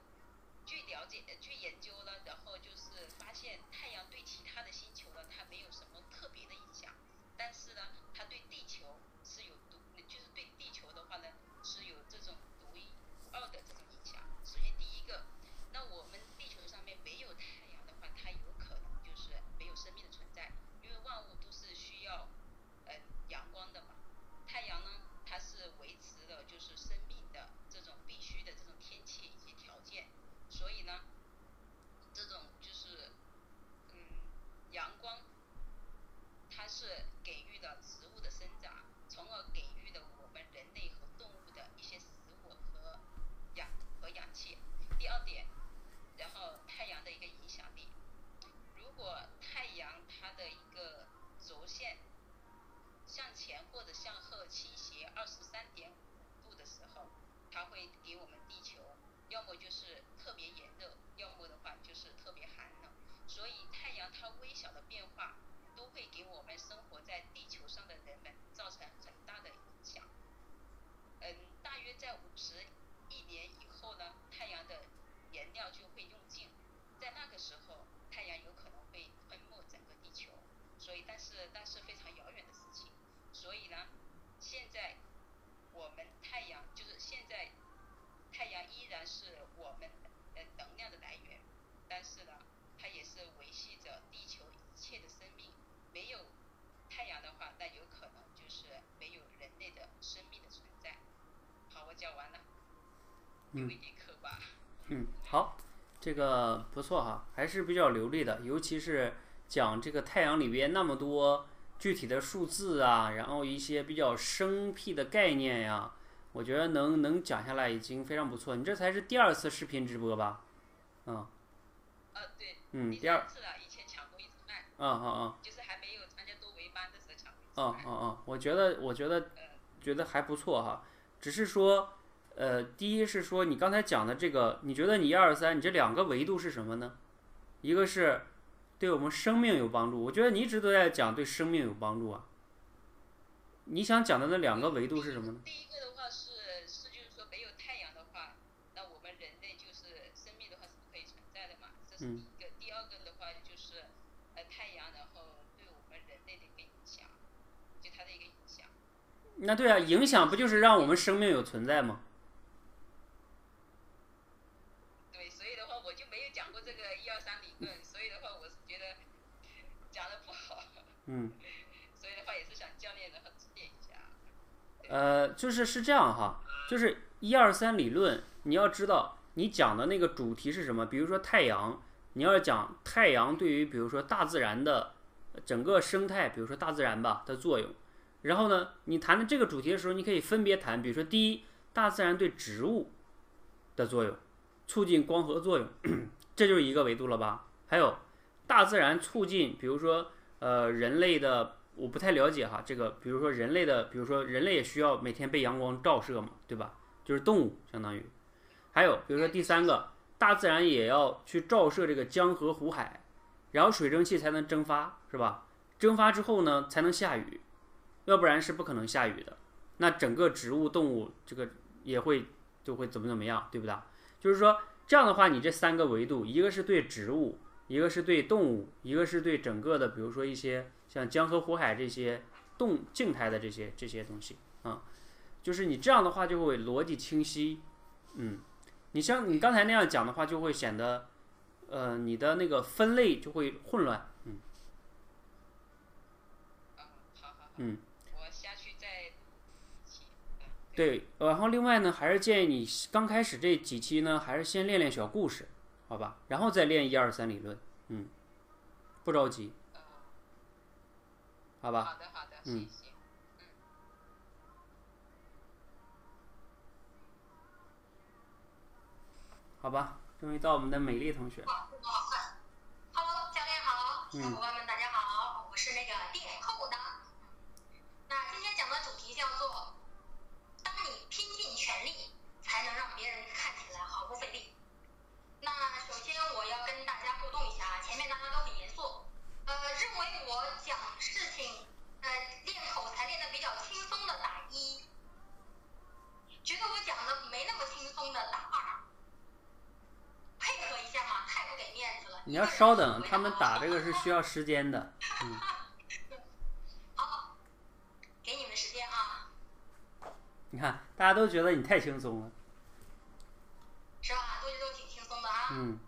据了解，呃据研究呢，然后就是发现太阳对其他的星球呢，它没有什么特别的影响，但是呢，它对地球是有独，就是对地球的话呢，是有这种独一无二的这种影响。首先第一个，那我们地球上面没有太阳的话，它有可能就是没有生命的存在，因为万物都是需要呃阳光的嘛。太阳呢，它是维持了就是生命的这种必须的这种天气以及条件，所以呢，这种就是嗯阳光，是给予了植物的生长，从而给予了我们人类和动物的一些食物和氧和氧气。第二点，然后太阳的一个影响力，如果太阳它的一个轴线向前或者向后倾斜二十三点五度的时候，它会给我们地球要么就是特别炎热，要么的话就是特别寒冷。所以太阳它微小的变化生活在地球上的人们造成很大的影响。嗯，大约在五十亿年以后呢，太阳的燃料就会用尽，在那个时候，太阳有可能会吞没整个地球。所以，但是那是非常遥远的事情。所以呢，现在我们太阳就是现在太阳依然是我们呃能量的来源，但是呢，它也是维系着地球一切的生命。没有太阳的话，那有可能就是没有人类的生命的存在。好，我讲完了，有一点磕巴。嗯，好，这个不错哈，还是比较流利的，尤其是讲这个太阳里边那么多具体的数字啊，然后一些比较生僻的概念呀，我觉得能能讲下来已经非常不错。你这才是第二次视频直播吧？嗯呃，对，嗯，第第二，次了，以前抢过一次麦，嗯嗯嗯就是嗯嗯嗯，我觉得我觉得呃，觉得还不错哈，只是说。呃，第一是说你刚才讲的这个，你觉得你一二三，你这两个维度是什么呢？一个是对我们生命有帮助，我觉得你一直都在讲对生命有帮助啊。你想讲的那两个维度是什么呢？第一个的话是是就是说没有太阳的话，那我们人类就是生命的话是不可以存在的嘛，这是第一个。第二个的话就是呃太阳，然后对我们人类的一个影响，就它的一个影响。那对啊，影响不就是让我们生命有存在吗？对，所以的话我就没有讲过这个一二三理论，所以的话我是觉得讲的不好，嗯。[LAUGHS] 所以的话也是想教练然后指点一下。呃，就是是这样哈，就是一二三理论，你要知道你讲的那个主题是什么。比如说太阳，你要讲太阳对于比如说大自然的整个生态，比如说大自然吧的作用。然后呢，你谈的这个主题的时候，你可以分别谈，比如说第一，大自然对植物的作用，促进光合作用，[COUGHS] 这就是一个维度了吧？还有大自然促进，比如说呃人类的。我不太了解哈，这个比如说人类的，比如说人类也需要每天被阳光照射嘛，对吧？就是动物相当于，还有比如说第三个，大自然也要去照射这个江河湖海，然后水蒸气才能蒸发，是吧？蒸发之后呢，才能下雨，要不然是不可能下雨的。那整个植物动物这个也会就会怎么怎么样对不对就是说这样的话你这三个维度一个是对植物一个是对动物一个是对整个的比如说一些像江河湖海这些动静态的这些这些东西啊。就是你这样的话就会逻辑清晰嗯。你像你刚才那样讲的话就会显得呃你的那个分类就会混乱嗯。嗯。对然后另外呢还是建议你刚开始这几期呢还是先练练小故事好吧？然后再练一二三理论嗯不着急好吧嗯好吧终于到我们的美丽同学。哈喽教练好嗯。你要稍等，他们打这个是需要时间的。嗯。好，给你们时间啊。你看，大家都觉得你太轻松了。是吧？都觉得我挺轻松的啊。嗯。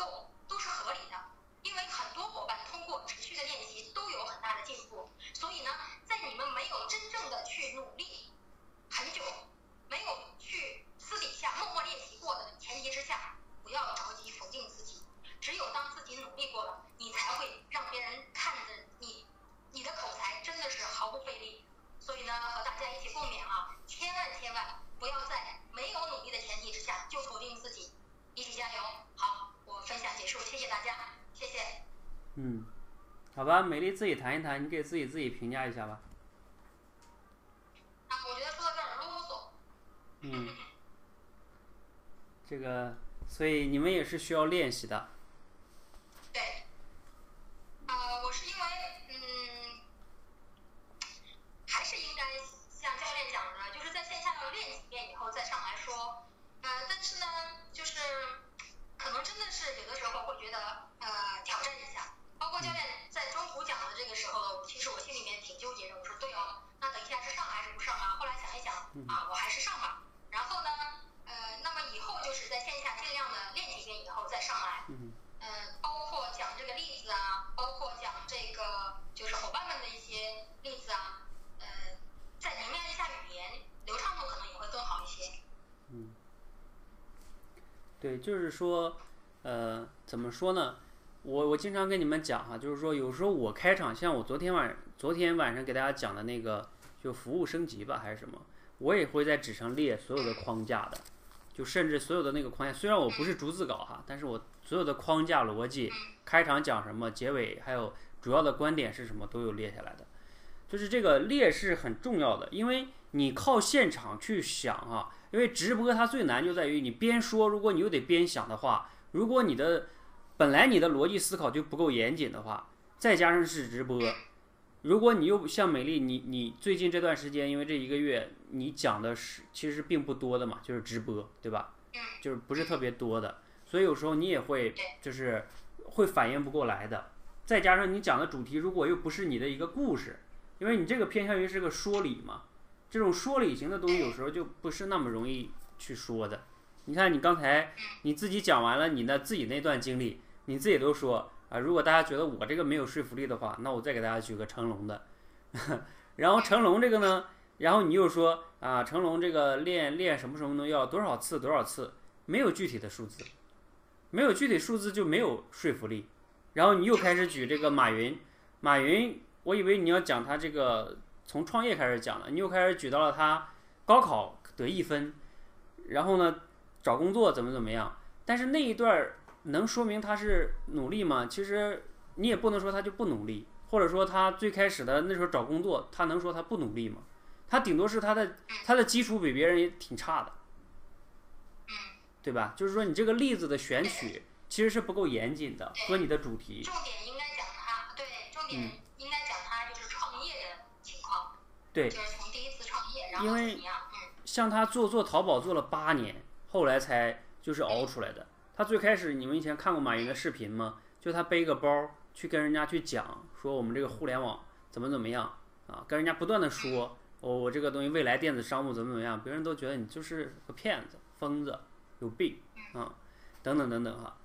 school. 美丽自己谈一谈，你给自己自己评价一下吧。啊，我觉得说到这儿啰嗦。嗯，这个，所以你们也是需要练习的。说，呃，怎么说呢？我我经常跟你们讲哈，就是说有时候我开场，像我昨天晚昨天晚上给大家讲的那个，就服务升级吧还是什么，我也会在纸上列所有的框架的，就甚至所有的那个框架，虽然我不是逐字稿哈，但是我所有的框架逻辑，开场讲什么，结尾还有主要的观点是什么都有列下来的，就是这个列是很重要的，因为你靠现场去想啊，因为直播它最难就在于你边说，如果你又得边想的话，如果你的本来你的逻辑思考就不够严谨的话，再加上是直播，如果你又像美丽，你你最近这段时间，因为这一个月你讲的是其实并不多的嘛，就是直播，对吧？就是不是特别多的，所以有时候你也会就是会反应不过来的。再加上你讲的主题如果又不是你的一个故事，因为你这个偏向于是个说理嘛，这种说理型的东西有时候就不是那么容易去说的。你看你刚才你自己讲完了你的自己那段经历。你自己都说啊，如果大家觉得我这个没有说服力的话，那我再给大家举个成龙的。[LAUGHS] 然后成龙这个呢，然后你又说啊，成龙这个练练什么什么东西要多少次多少次，没有具体的数字，没有具体数字就没有说服力。然后你又开始举这个马云，马云，我以为你要讲他这个从创业开始讲了，你又开始举到了他高考得一分，然后呢找工作怎么怎么样，但是那一段。能说明他是努力吗？其实你也不能说他就不努力，或者说他最开始的那时候找工作，他能说他不努力吗？他顶多是他的他的基础比别人也挺差的，对吧？就是说你这个例子的选取其实是不够严谨的，和你的主题。重点应该讲他，对，重点应对，就是从第一次创业，然后怎么样？嗯，像他做做淘宝做了八年，后来才就是熬出来的。他最开始，你们以前看过马云的视频吗？就他背个包去跟人家去讲，说我们这个互联网怎么怎么样啊，跟人家不断的说，我我这个东西未来电子商务怎么怎么样，别人都觉得你就是个骗子、疯子、有病啊，等等等等哈。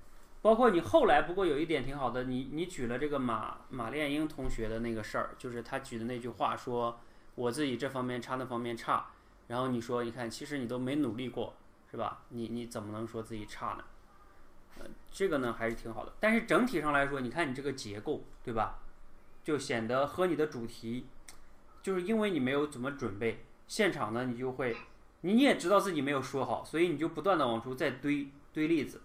包括你后来，不过有一点挺好的，你你举了这个马马炼英同学的那个事儿，就是他举的那句话，说我自己这方面差那方面差，然后你说，你看其实你都没努力过，是吧？你你怎么能说自己差呢？呃，这个呢还是挺好的，但是整体上来说，你看你这个结构，对吧？就显得和你的主题，就是因为你没有怎么准备，现场呢你就会，你你也知道自己没有说好，所以你就不断的往出再堆堆例子。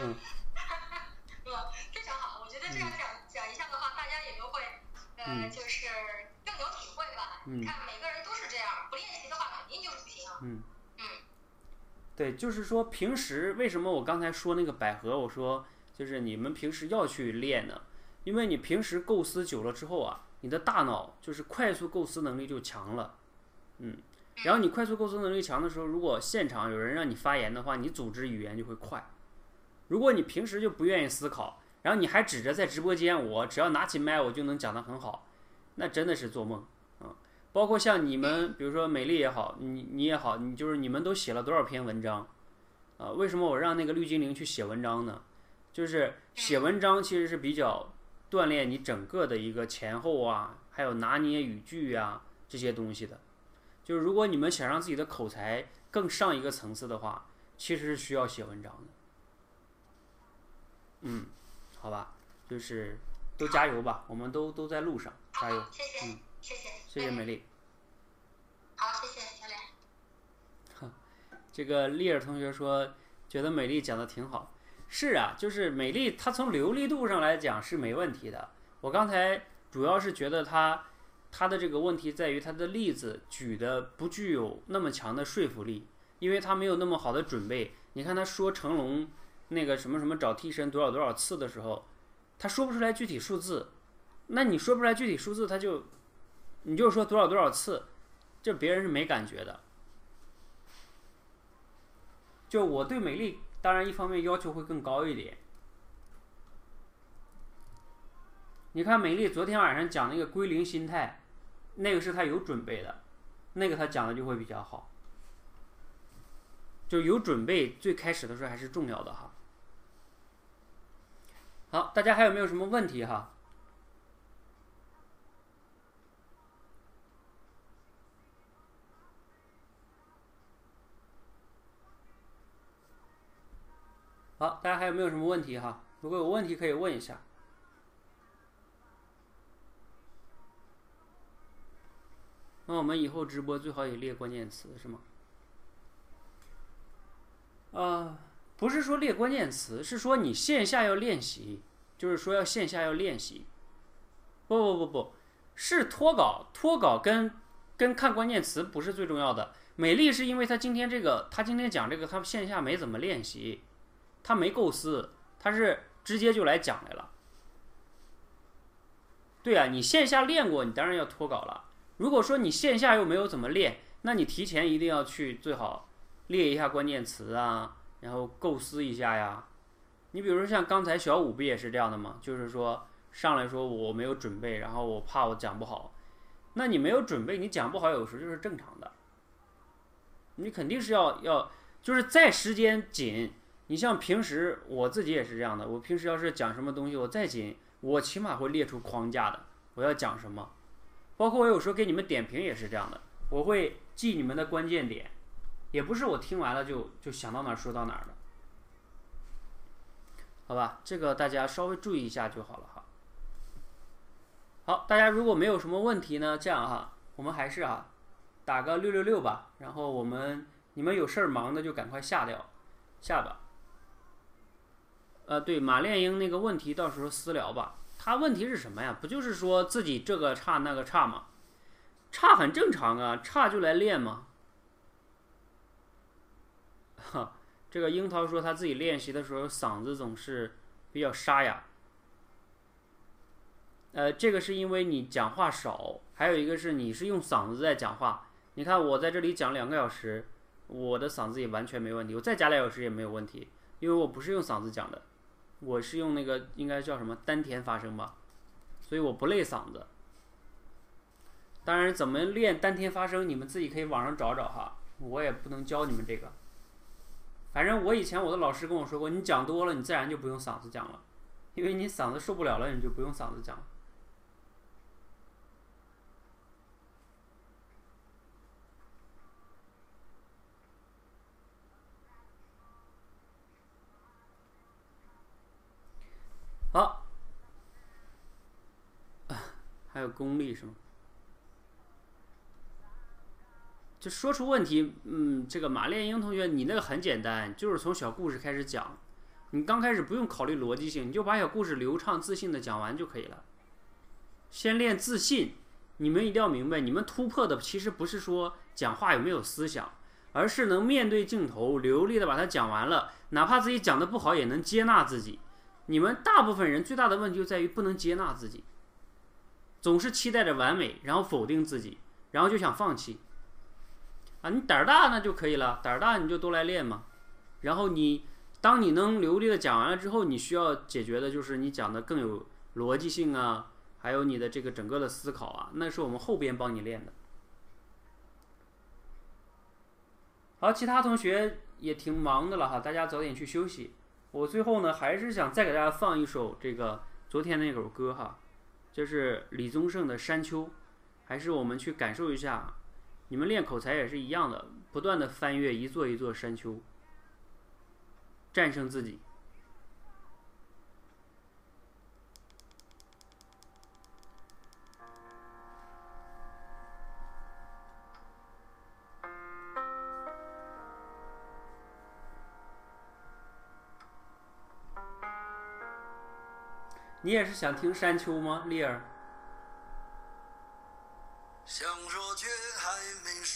嗯，[LAUGHS] 呃，就是更有体会吧。嗯。看每个人都是这样，不练习的话肯定就是不行。嗯。嗯。对，就是说平时为什么我刚才说那个百合，我说就是你们平时要去练呢？因为你平时构思久了之后啊，你的大脑就是快速构思能力就强了，嗯，然后你快速构思能力强的时候，如果现场有人让你发言的话，你组织语言就会快。如果你平时就不愿意思考，然后你还指着在直播间我只要拿起麦我就能讲得很好，那真的是做梦啊！包括像你们，比如说美丽也好，你你也好，你就是你们都写了多少篇文章啊？为什么我让那个绿精灵去写文章呢？就是写文章其实是比较锻炼你整个的一个前后啊，还有拿捏语句啊这些东西的。就是如果你们想让自己的口才更上一个层次的话，其实是需要写文章的。嗯，好吧，就是都加油吧，我们都都在路上，加油！谢谢，嗯谢谢，谢谢美丽。好，谢谢教练。这个丽尔同学说，觉得美丽讲的挺好。是啊，就是美丽，她从流利度上来讲是没问题的。我刚才主要是觉得她，她的这个问题在于她的例子举的不具有那么强的说服力，因为她没有那么好的准备。你看她说成龙那个什么什么找替身多少多少次的时候，他说不出来具体数字，那你说不出来具体数字，他就，你就说多少多少次，这别人是没感觉的。就我对美丽，当然一方面要求会更高一点。你看美丽昨天晚上讲那个归零心态，那个是她有准备的，那个她讲的就会比较好。就有准备，最开始的时候还是重要的哈。好，大家还有没有什么问题哈？好，大家还有没有什么问题哈？如果有问题可以问一下。那我们以后直播最好也列关键词是吗？啊，不是说列关键词，是说你线下要练习，就是说要线下要练习。不不不不，是脱稿，脱稿跟跟看关键词不是最重要的。美丽是因为她今天这个，她今天讲这个，她线下没怎么练习，她没构思，她是直接就来讲来了。对啊，你线下练过，你当然要脱稿了。如果说你线下又没有怎么练，那你提前一定要去最好列一下关键词啊，然后构思一下呀。你比如说像刚才小五不也是这样的吗？就是说上来说我没有准备，然后我怕我讲不好。那你没有准备，你讲不好有时候就是正常的。你肯定是要要，就是再时间紧，你像平时我自己也是这样的。我平时要是讲什么东西，我再紧，我起码会列出框架的，我要讲什么。包括我有时候给你们点评也是这样的，我会记你们的关键点，也不是我听完了就就想到哪儿说到哪儿的，好吧？这个大家稍微注意一下就好了哈。好，大家如果没有什么问题呢，这样哈，我们还是啊，打个六六六吧。然后我们你们有事儿忙的就赶快下掉，下吧。呃，对马炼英那个问题，到时候私聊吧。他问题是什么呀？不就是说自己这个差那个差吗？差很正常啊，差就来练嘛。哈，这个樱桃说他自己练习的时候嗓子总是比较沙哑。呃，这个是因为你讲话少，还有一个是你是用嗓子在讲话。你看我在这里讲两个小时，我的嗓子也完全没问题，我再加两小时也没有问题，因为我不是用嗓子讲的。我是用那个应该叫什么丹田发声吧，所以我不累嗓子。当然，怎么练丹田发声，你们自己可以网上找找哈，我也不能教你们这个。反正我以前我的老师跟我说过，你讲多了，你自然就不用嗓子讲了，因为你嗓子受不了了，你就不用嗓子讲了。好，[SIGHS] 还有功力是吗？就说出问题，嗯，这个马炼英同学，你那个很简单，就是从小故事开始讲，你刚开始不用考虑逻辑性，你就把小故事流畅自信的讲完就可以了。先练自信，你们一定要明白，你们突破的其实不是说讲话有没有思想，而是能面对镜头流利的把它讲完了，哪怕自己讲的不好，也能接纳自己。你们大部分人最大的问题就在于不能接纳自己，总是期待着完美，然后否定自己，然后就想放弃。啊，你胆儿大那就可以了，胆儿大你就都来练嘛。然后你，当你能流利的讲完了之后，你需要解决的就是你讲的更有逻辑性啊，还有你的这个整个的思考啊，那是我们后边帮你练的。好，其他同学也挺忙的了哈，大家早点去休息。我最后呢，还是想再给大家放一首这个昨天那首歌哈，就是李宗盛的《山丘》，还是我们去感受一下。你们练口才也是一样的，不断的翻越一座一座山丘。战胜自己。你也是想听山丘吗？丽儿。想说却。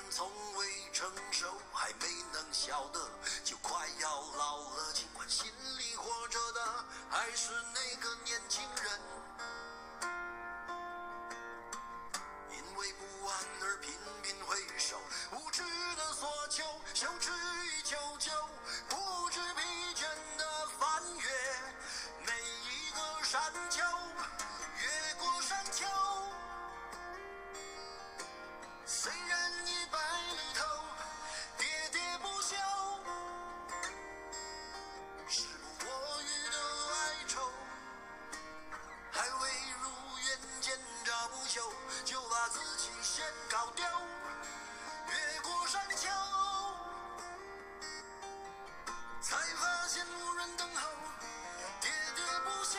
人从未成熟，还没能晓得，就快要老了。尽管心里活着的还是那个年轻人，因为不安而频频回首，无知的索求，羞耻与求救，不知疲先搞掉，越过山丘，才发现无人等候，喋喋不休，